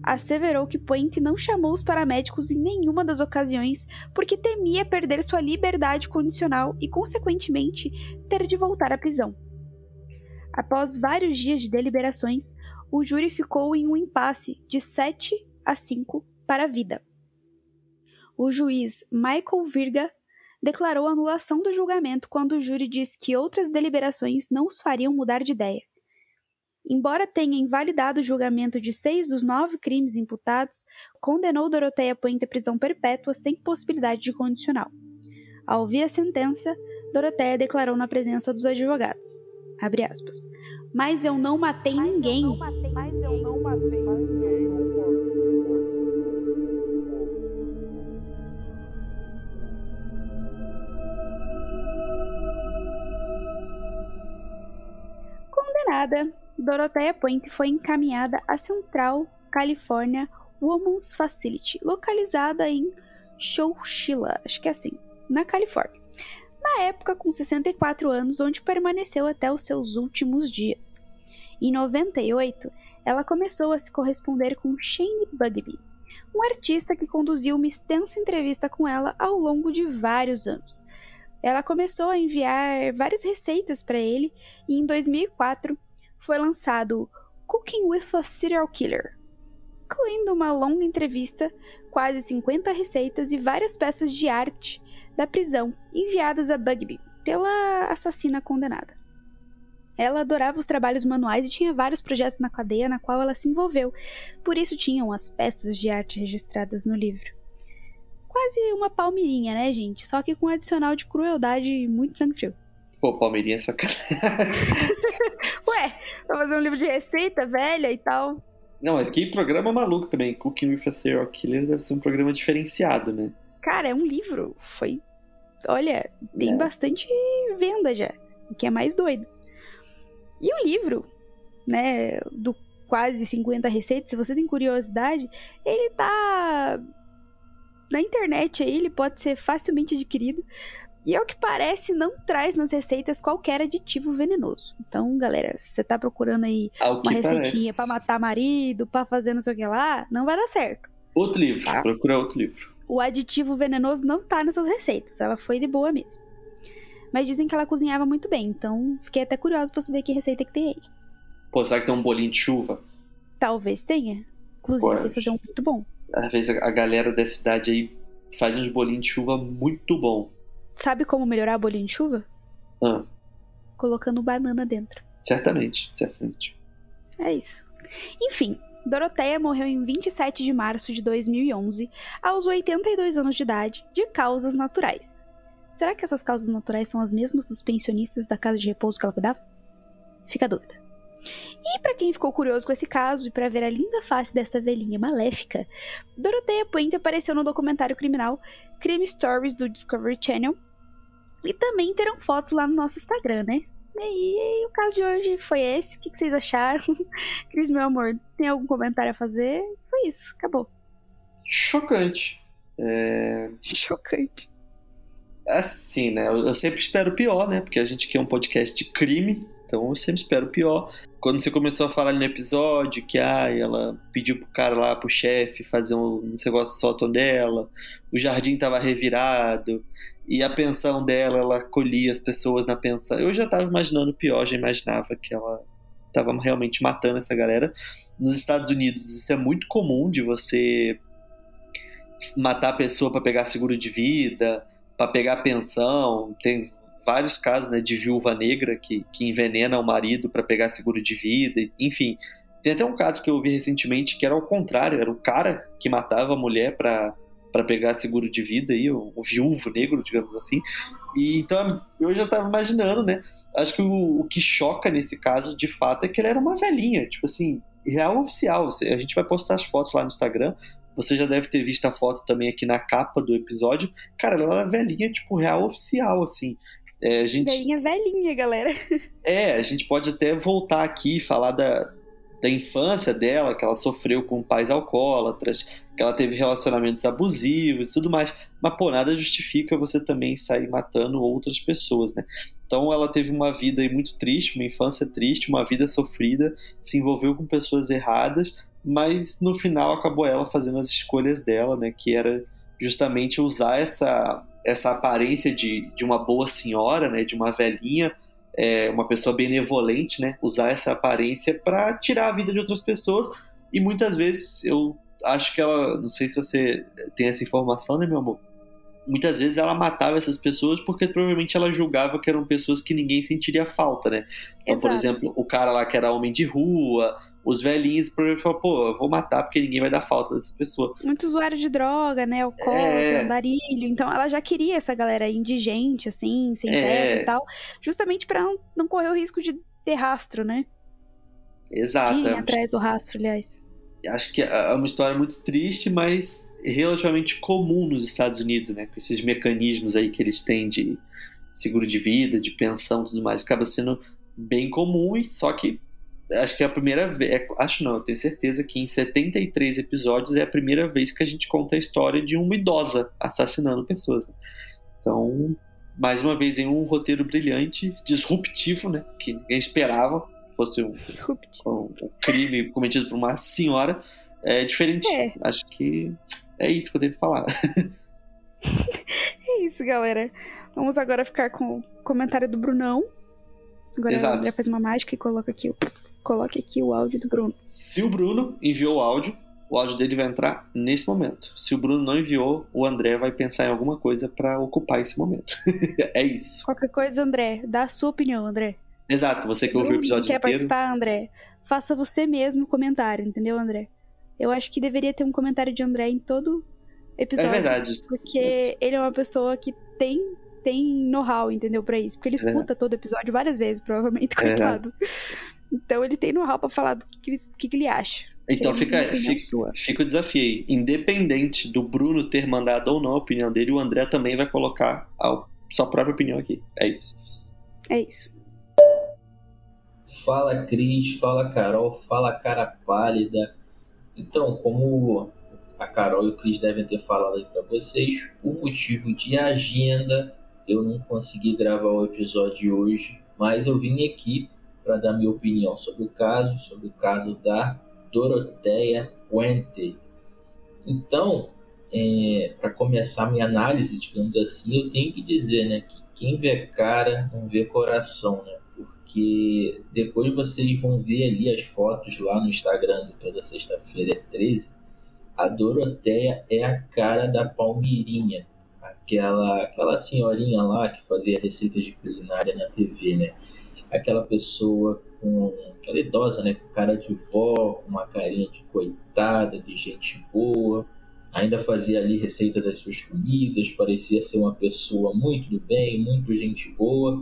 asseverou que Puente não chamou os paramédicos em nenhuma das ocasiões porque temia perder sua liberdade condicional e, consequentemente, ter de voltar à prisão. Após vários dias de deliberações, o júri ficou em um impasse de 7 a 5 para a vida. O juiz Michael Virga declarou anulação do julgamento quando o júri disse que outras deliberações não os fariam mudar de ideia. Embora tenha invalidado o julgamento de seis dos nove crimes imputados, condenou Doroteia Puente à prisão perpétua sem possibilidade de condicional. Ao ouvir a sentença, Doroteia declarou na presença dos advogados, aspas, mas eu não matei ninguém. Mas eu não matei ninguém. Condenada, Dorothea Point foi encaminhada à Central California Women's Facility, localizada em Chowchilla, acho que é assim, na Califórnia. Na época, com 64 anos, onde permaneceu até os seus últimos dias. Em 98, ela começou a se corresponder com Shane Bugby, um artista que conduziu uma extensa entrevista com ela ao longo de vários anos. Ela começou a enviar várias receitas para ele e em 2004 foi lançado Cooking with a Serial Killer, incluindo uma longa entrevista, quase 50 receitas e várias peças de arte da prisão enviadas a Bugby pela assassina condenada. Ela adorava os trabalhos manuais e tinha vários projetos na cadeia na qual ela se envolveu, por isso tinham as peças de arte registradas no livro. Quase uma palmeirinha, né, gente? Só que com um adicional de crueldade e muito sangue frio. Pô, Palmeirinha é sacanagem. Ué, pra fazer um livro de receita velha e tal. Não, mas que programa maluco também. Cooking with a Serial Killer deve ser um programa diferenciado, né? Cara, é um livro. Foi. Olha, tem é. bastante venda já. O que é mais doido. E o livro, né, do quase 50 receitas. Se você tem curiosidade, ele tá na internet aí, ele pode ser facilmente adquirido. E ao que parece, não traz nas receitas qualquer aditivo venenoso. Então, galera, se você tá procurando aí uma receitinha para matar marido, para fazer não sei o que lá, não vai dar certo. Outro livro, tá? procura outro livro. O aditivo venenoso não tá nessas receitas, ela foi de boa mesmo. Mas dizem que ela cozinhava muito bem, então fiquei até curiosa pra saber que receita que tem aí. Pô, será que tem um bolinho de chuva? Talvez tenha. Inclusive, você fazer um muito bom. Às vezes a galera da cidade aí faz uns bolinhos de chuva muito bom. Sabe como melhorar bolinho de chuva? Ah. Colocando banana dentro. Certamente, certamente. É isso. Enfim, Doroteia morreu em 27 de março de 2011, aos 82 anos de idade, de causas naturais. Será que essas causas naturais são as mesmas dos pensionistas da casa de repouso que ela cuidava? Fica a dúvida. E para quem ficou curioso com esse caso e para ver a linda face desta velhinha maléfica, Doroteia Puente apareceu no documentário criminal Crime Stories do Discovery Channel. E também terão fotos lá no nosso Instagram, né? E aí, o caso de hoje foi esse. O que, vocês acharam? Cris, meu amor, tem algum comentário a fazer? Foi isso, acabou. Chocante. É... Chocante. Assim, né? Eu sempre espero pior, né? Porque a gente quer um podcast de crime. Então eu sempre espero pior. Quando você começou a falar no episódio que ah, ela pediu pro cara lá, pro chefe, fazer um, um negócio sótão dela, o jardim tava revirado, e a pensão dela, ela colhia as pessoas na pensão. Eu já tava imaginando pior, já imaginava que ela tava realmente matando essa galera. Nos Estados Unidos isso é muito comum de você matar a pessoa para pegar seguro de vida, para pegar pensão. Tem vários casos né, de viúva negra que, que envenena o marido para pegar seguro de vida, enfim. Tem até um caso que eu vi recentemente que era o contrário, era o cara que matava a mulher para para pegar seguro de vida aí, o, o, viúvo negro, digamos assim. E então eu já estava imaginando, né? Acho que o, o, que choca nesse caso, de fato, é que ele era uma velhinha, tipo assim, real oficial. A gente vai postar as fotos lá no Instagram. Você já deve ter visto a foto também aqui na capa do episódio. Cara, ela era velhinha, tipo, real oficial, assim. É, a gente... Velhinha, velhinha, galera. É, a gente pode até voltar aqui e falar da, da infância dela, que ela sofreu com pais alcoólatras, que ela teve relacionamentos abusivos e tudo mais. Mas, pô, nada justifica você também sair matando outras pessoas, né? Então ela teve uma vida muito triste, uma infância triste, uma vida sofrida, se envolveu com pessoas erradas, mas no final acabou ela fazendo as escolhas dela, né? Que era justamente usar essa essa aparência de, de uma boa senhora, né, de uma velhinha, é, uma pessoa benevolente, né, usar essa aparência para tirar a vida de outras pessoas. E muitas vezes eu acho que ela, não sei se você tem essa informação, né, meu amor? Muitas vezes ela matava essas pessoas porque provavelmente ela julgava que eram pessoas que ninguém sentiria falta, né? Então, Exato. por exemplo, o cara lá que era homem de rua, os velhinhos provavelmente falam, pô, eu vou matar porque ninguém vai dar falta dessa pessoa. Muito usuário de droga, né? Alcoólatra, é... andarilho. Então ela já queria essa galera indigente, assim, sem é... teto e tal. Justamente para não, não correr o risco de ter rastro, né? Exato. De ir atrás do rastro, aliás. Acho que é uma história muito triste, mas relativamente comum nos Estados Unidos, né? Com esses mecanismos aí que eles têm de seguro de vida, de pensão e tudo mais. Acaba sendo bem comum, só que acho que é a primeira vez, é, acho não, eu tenho certeza que em 73 episódios é a primeira vez que a gente conta a história de uma idosa assassinando pessoas. Né? Então, mais uma vez, em um roteiro brilhante, disruptivo, né? Que ninguém esperava fosse um, um, um crime cometido por uma senhora. É diferente. É. Acho que é isso que eu tenho que falar. é isso, galera. Vamos agora ficar com o comentário do Brunão. Agora Exato. o André faz uma mágica e coloca aqui, coloca aqui o áudio do Bruno. Se o Bruno enviou o áudio, o áudio dele vai entrar nesse momento. Se o Bruno não enviou, o André vai pensar em alguma coisa para ocupar esse momento. é isso. Qualquer coisa, André, dá a sua opinião, André. Exato, você que ouviu o episódio quer inteiro. Quer participar, André? Faça você mesmo o comentário, entendeu, André? Eu acho que deveria ter um comentário de André em todo episódio. É verdade. Porque ele é uma pessoa que tem tem know-how, entendeu, para isso. Porque ele é. escuta é. todo episódio várias vezes, provavelmente, é. coitado. É. Então ele tem know-how pra falar do que, que, que ele acha. Então fica, fica, fica, o desafio aí. Independente do Bruno ter mandado ou não a opinião dele, o André também vai colocar a sua própria opinião aqui. É isso. É isso. Fala Cris, fala Carol, fala cara pálida. Então, como a Carol e o Cris devem ter falado aí para vocês, por motivo de agenda, eu não consegui gravar o episódio hoje, mas eu vim aqui para dar minha opinião sobre o caso, sobre o caso da Doroteia Puente. Então, é, para começar minha análise, digamos assim, eu tenho que dizer né, que quem vê cara não vê coração, né? Porque depois vocês vão ver ali as fotos lá no Instagram de toda sexta-feira, é 13. A Doroteia é a cara da Palmeirinha, aquela, aquela senhorinha lá que fazia receitas de culinária na TV, né? Aquela pessoa com aquela idosa, né? Com cara de vó, com uma carinha de coitada, de gente boa ainda fazia ali receita das suas comidas, parecia ser uma pessoa muito do bem, muito gente boa,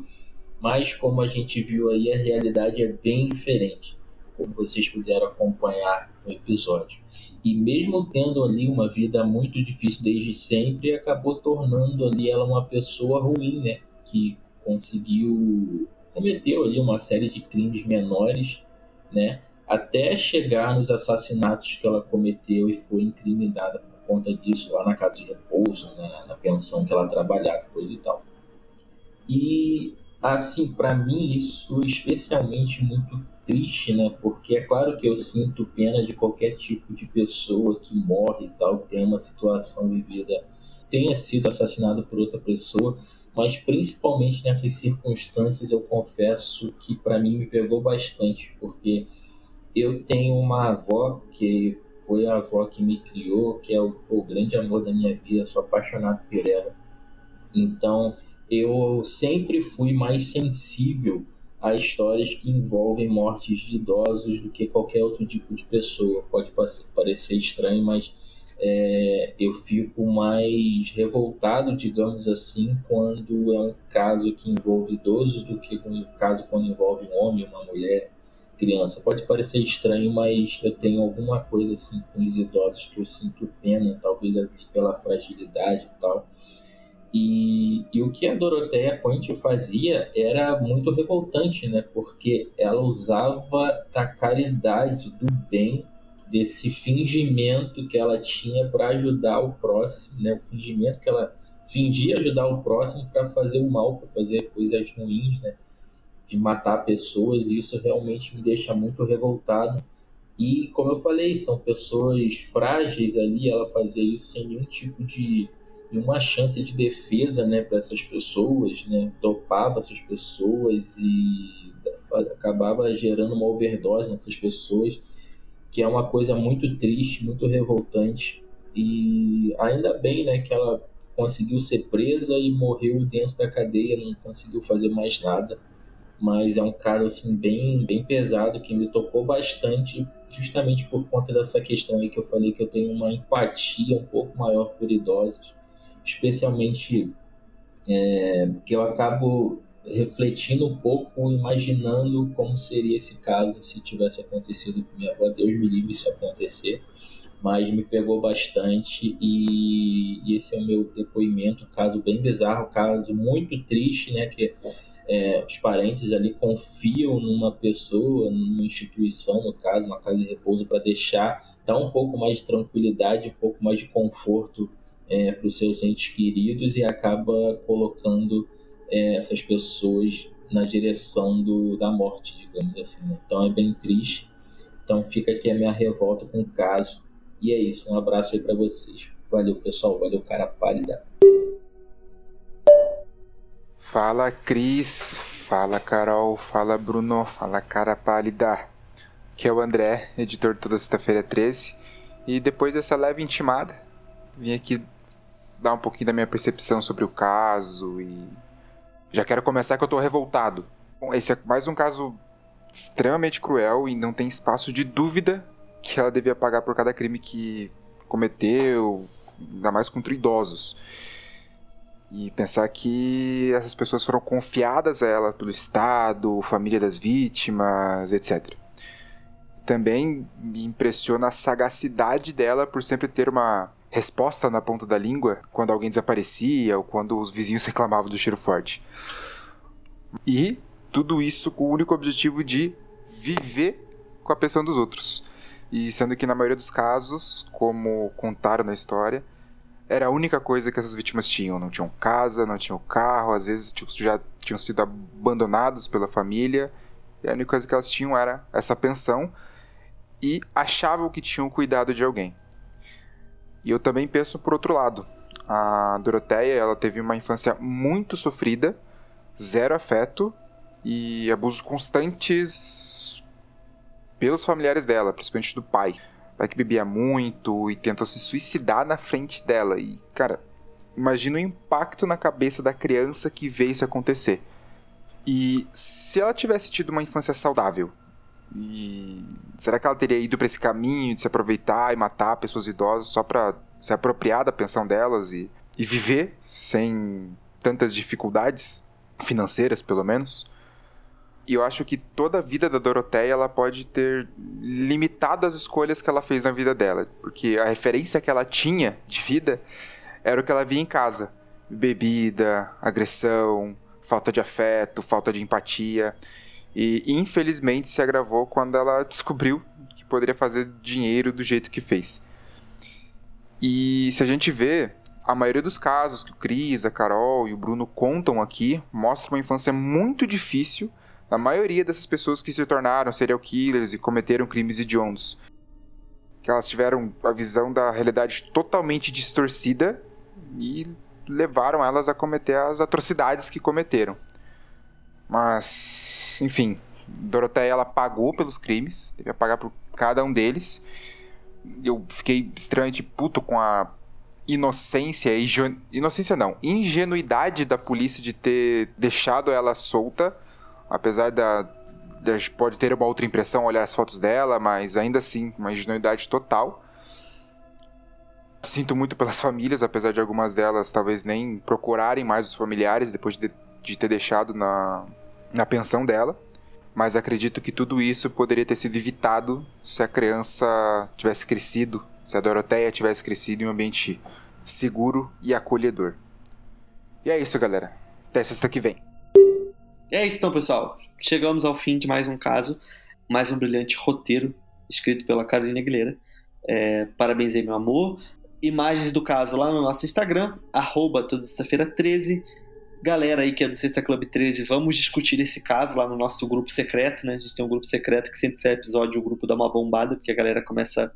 mas como a gente viu aí, a realidade é bem diferente, como vocês puderam acompanhar no episódio. E mesmo tendo ali uma vida muito difícil desde sempre, acabou tornando ali ela uma pessoa ruim, né? Que conseguiu cometeu ali uma série de crimes menores, né? Até chegar nos assassinatos que ela cometeu e foi incriminada conta disso lá na casa de repouso, na, na pensão que ela trabalhava, coisa e tal. E, assim, para mim isso é especialmente muito triste, né? Porque é claro que eu sinto pena de qualquer tipo de pessoa que morre e tal, tem uma situação vivida, tenha sido assassinado por outra pessoa, mas principalmente nessas circunstâncias eu confesso que para mim me pegou bastante, porque eu tenho uma avó que foi a avó que me criou, que é o, o grande amor da minha vida, sou apaixonado por ela. Então, eu sempre fui mais sensível a histórias que envolvem mortes de idosos do que qualquer outro tipo de pessoa. Pode parecer estranho, mas é, eu fico mais revoltado, digamos assim, quando é um caso que envolve idosos do que um caso quando envolve um homem, uma mulher, criança. Pode parecer estranho, mas eu tenho alguma coisa assim com os idosos que eu sinto pena, talvez pela fragilidade e tal. E, e o que a Doroteia Point fazia era muito revoltante, né? Porque ela usava da caridade, do bem, desse fingimento que ela tinha para ajudar o próximo, né? O fingimento que ela fingia ajudar o próximo para fazer o mal, para fazer coisas ruins, né? de matar pessoas, e isso realmente me deixa muito revoltado. E, como eu falei, são pessoas frágeis ali, ela fazia isso sem nenhum tipo de nenhuma chance de defesa né, para essas pessoas, né, dopava essas pessoas e acabava gerando uma overdose nessas pessoas, que é uma coisa muito triste, muito revoltante. E ainda bem né, que ela conseguiu ser presa e morreu dentro da cadeia, não conseguiu fazer mais nada mas é um caso assim bem bem pesado que me tocou bastante justamente por conta dessa questão aí que eu falei que eu tenho uma empatia um pouco maior por idosos especialmente é, que eu acabo refletindo um pouco imaginando como seria esse caso se tivesse acontecido com minha avó. Deus me livre se acontecer mas me pegou bastante e, e esse é o meu depoimento. Caso bem bizarro caso muito triste né que é, os parentes ali confiam numa pessoa, numa instituição, no caso, uma casa de repouso, para deixar, dar um pouco mais de tranquilidade, um pouco mais de conforto é, para os seus entes queridos e acaba colocando é, essas pessoas na direção do, da morte, digamos assim. Né? Então é bem triste. Então fica aqui a minha revolta com o caso. E é isso. Um abraço aí para vocês. Valeu, pessoal. Valeu, cara pálida. Fala Cris, fala Carol, fala Bruno, fala cara pálida. Que é o André, editor toda sexta-feira 13. E depois dessa leve intimada, vim aqui dar um pouquinho da minha percepção sobre o caso e já quero começar que eu tô revoltado. Bom, esse é mais um caso extremamente cruel e não tem espaço de dúvida que ela devia pagar por cada crime que cometeu, ainda mais contra idosos. E pensar que essas pessoas foram confiadas a ela pelo Estado, família das vítimas, etc. Também me impressiona a sagacidade dela por sempre ter uma resposta na ponta da língua quando alguém desaparecia ou quando os vizinhos reclamavam do cheiro forte. E tudo isso com o único objetivo de viver com a pensão dos outros. E sendo que na maioria dos casos, como contaram na história, era a única coisa que essas vítimas tinham. Não tinham casa, não tinham carro, às vezes tipo, já tinham sido abandonados pela família. E a única coisa que elas tinham era essa pensão e achavam que tinham cuidado de alguém. E eu também penso por outro lado. A Doroteia, ela teve uma infância muito sofrida, zero afeto e abusos constantes pelos familiares dela, principalmente do pai. O pai que bebia muito e tentou se suicidar na frente dela. E, cara, imagina o impacto na cabeça da criança que vê isso acontecer. E se ela tivesse tido uma infância saudável, e será que ela teria ido para esse caminho de se aproveitar e matar pessoas idosas só para se apropriar da pensão delas e, e viver sem tantas dificuldades financeiras, pelo menos? E eu acho que toda a vida da Doroteia ela pode ter limitado as escolhas que ela fez na vida dela, porque a referência que ela tinha de vida era o que ela via em casa: bebida, agressão, falta de afeto, falta de empatia. E infelizmente se agravou quando ela descobriu que poderia fazer dinheiro do jeito que fez. E se a gente vê, a maioria dos casos que o Cris, a Carol e o Bruno contam aqui mostra uma infância muito difícil da maioria dessas pessoas que se tornaram serial killers e cometeram crimes hediondos. Que elas tiveram a visão da realidade totalmente distorcida e levaram elas a cometer as atrocidades que cometeram. Mas, enfim, Doroteia ela pagou pelos crimes, teve que pagar por cada um deles. Eu fiquei extremamente puto com a inocência e inocência não, ingenuidade da polícia de ter deixado ela solta, apesar da, da pode ter uma outra impressão olhar as fotos dela, mas ainda assim uma ingenuidade total. Sinto muito pelas famílias, apesar de algumas delas talvez nem procurarem mais os familiares depois de, de ter deixado na, na pensão dela, mas acredito que tudo isso poderia ter sido evitado se a criança tivesse crescido, se a Doroteia tivesse crescido em um ambiente seguro e acolhedor. E é isso, galera. Até sexta que vem. É isso então, pessoal. Chegamos ao fim de mais um caso, mais um brilhante roteiro escrito pela Carolina Aguilera. É, parabéns aí, meu amor. Imagens do caso lá no nosso Instagram, arroba toda sexta-feira 13 galera aí que é do Sexta Club 13, vamos discutir esse caso lá no nosso grupo secreto, né? A gente tem um grupo secreto que sempre sai episódio, o grupo dá uma bombada, porque a galera começa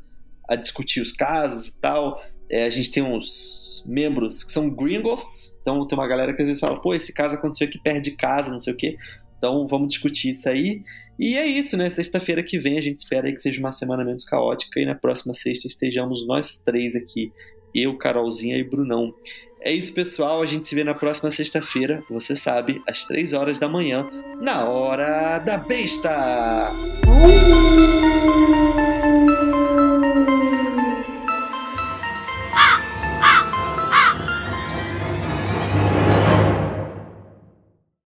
a discutir os casos e tal. É, a gente tem uns membros que são gringos, então tem uma galera que às vezes fala, pô, esse caso aconteceu aqui perto de casa, não sei o quê. Então vamos discutir isso aí. E é isso, né? Sexta-feira que vem a gente espera que seja uma semana menos caótica e na próxima sexta estejamos nós três aqui. Eu, Carolzinha e Brunão. É isso, pessoal. A gente se vê na próxima sexta-feira, você sabe, às três horas da manhã, na Hora da Besta! Uh!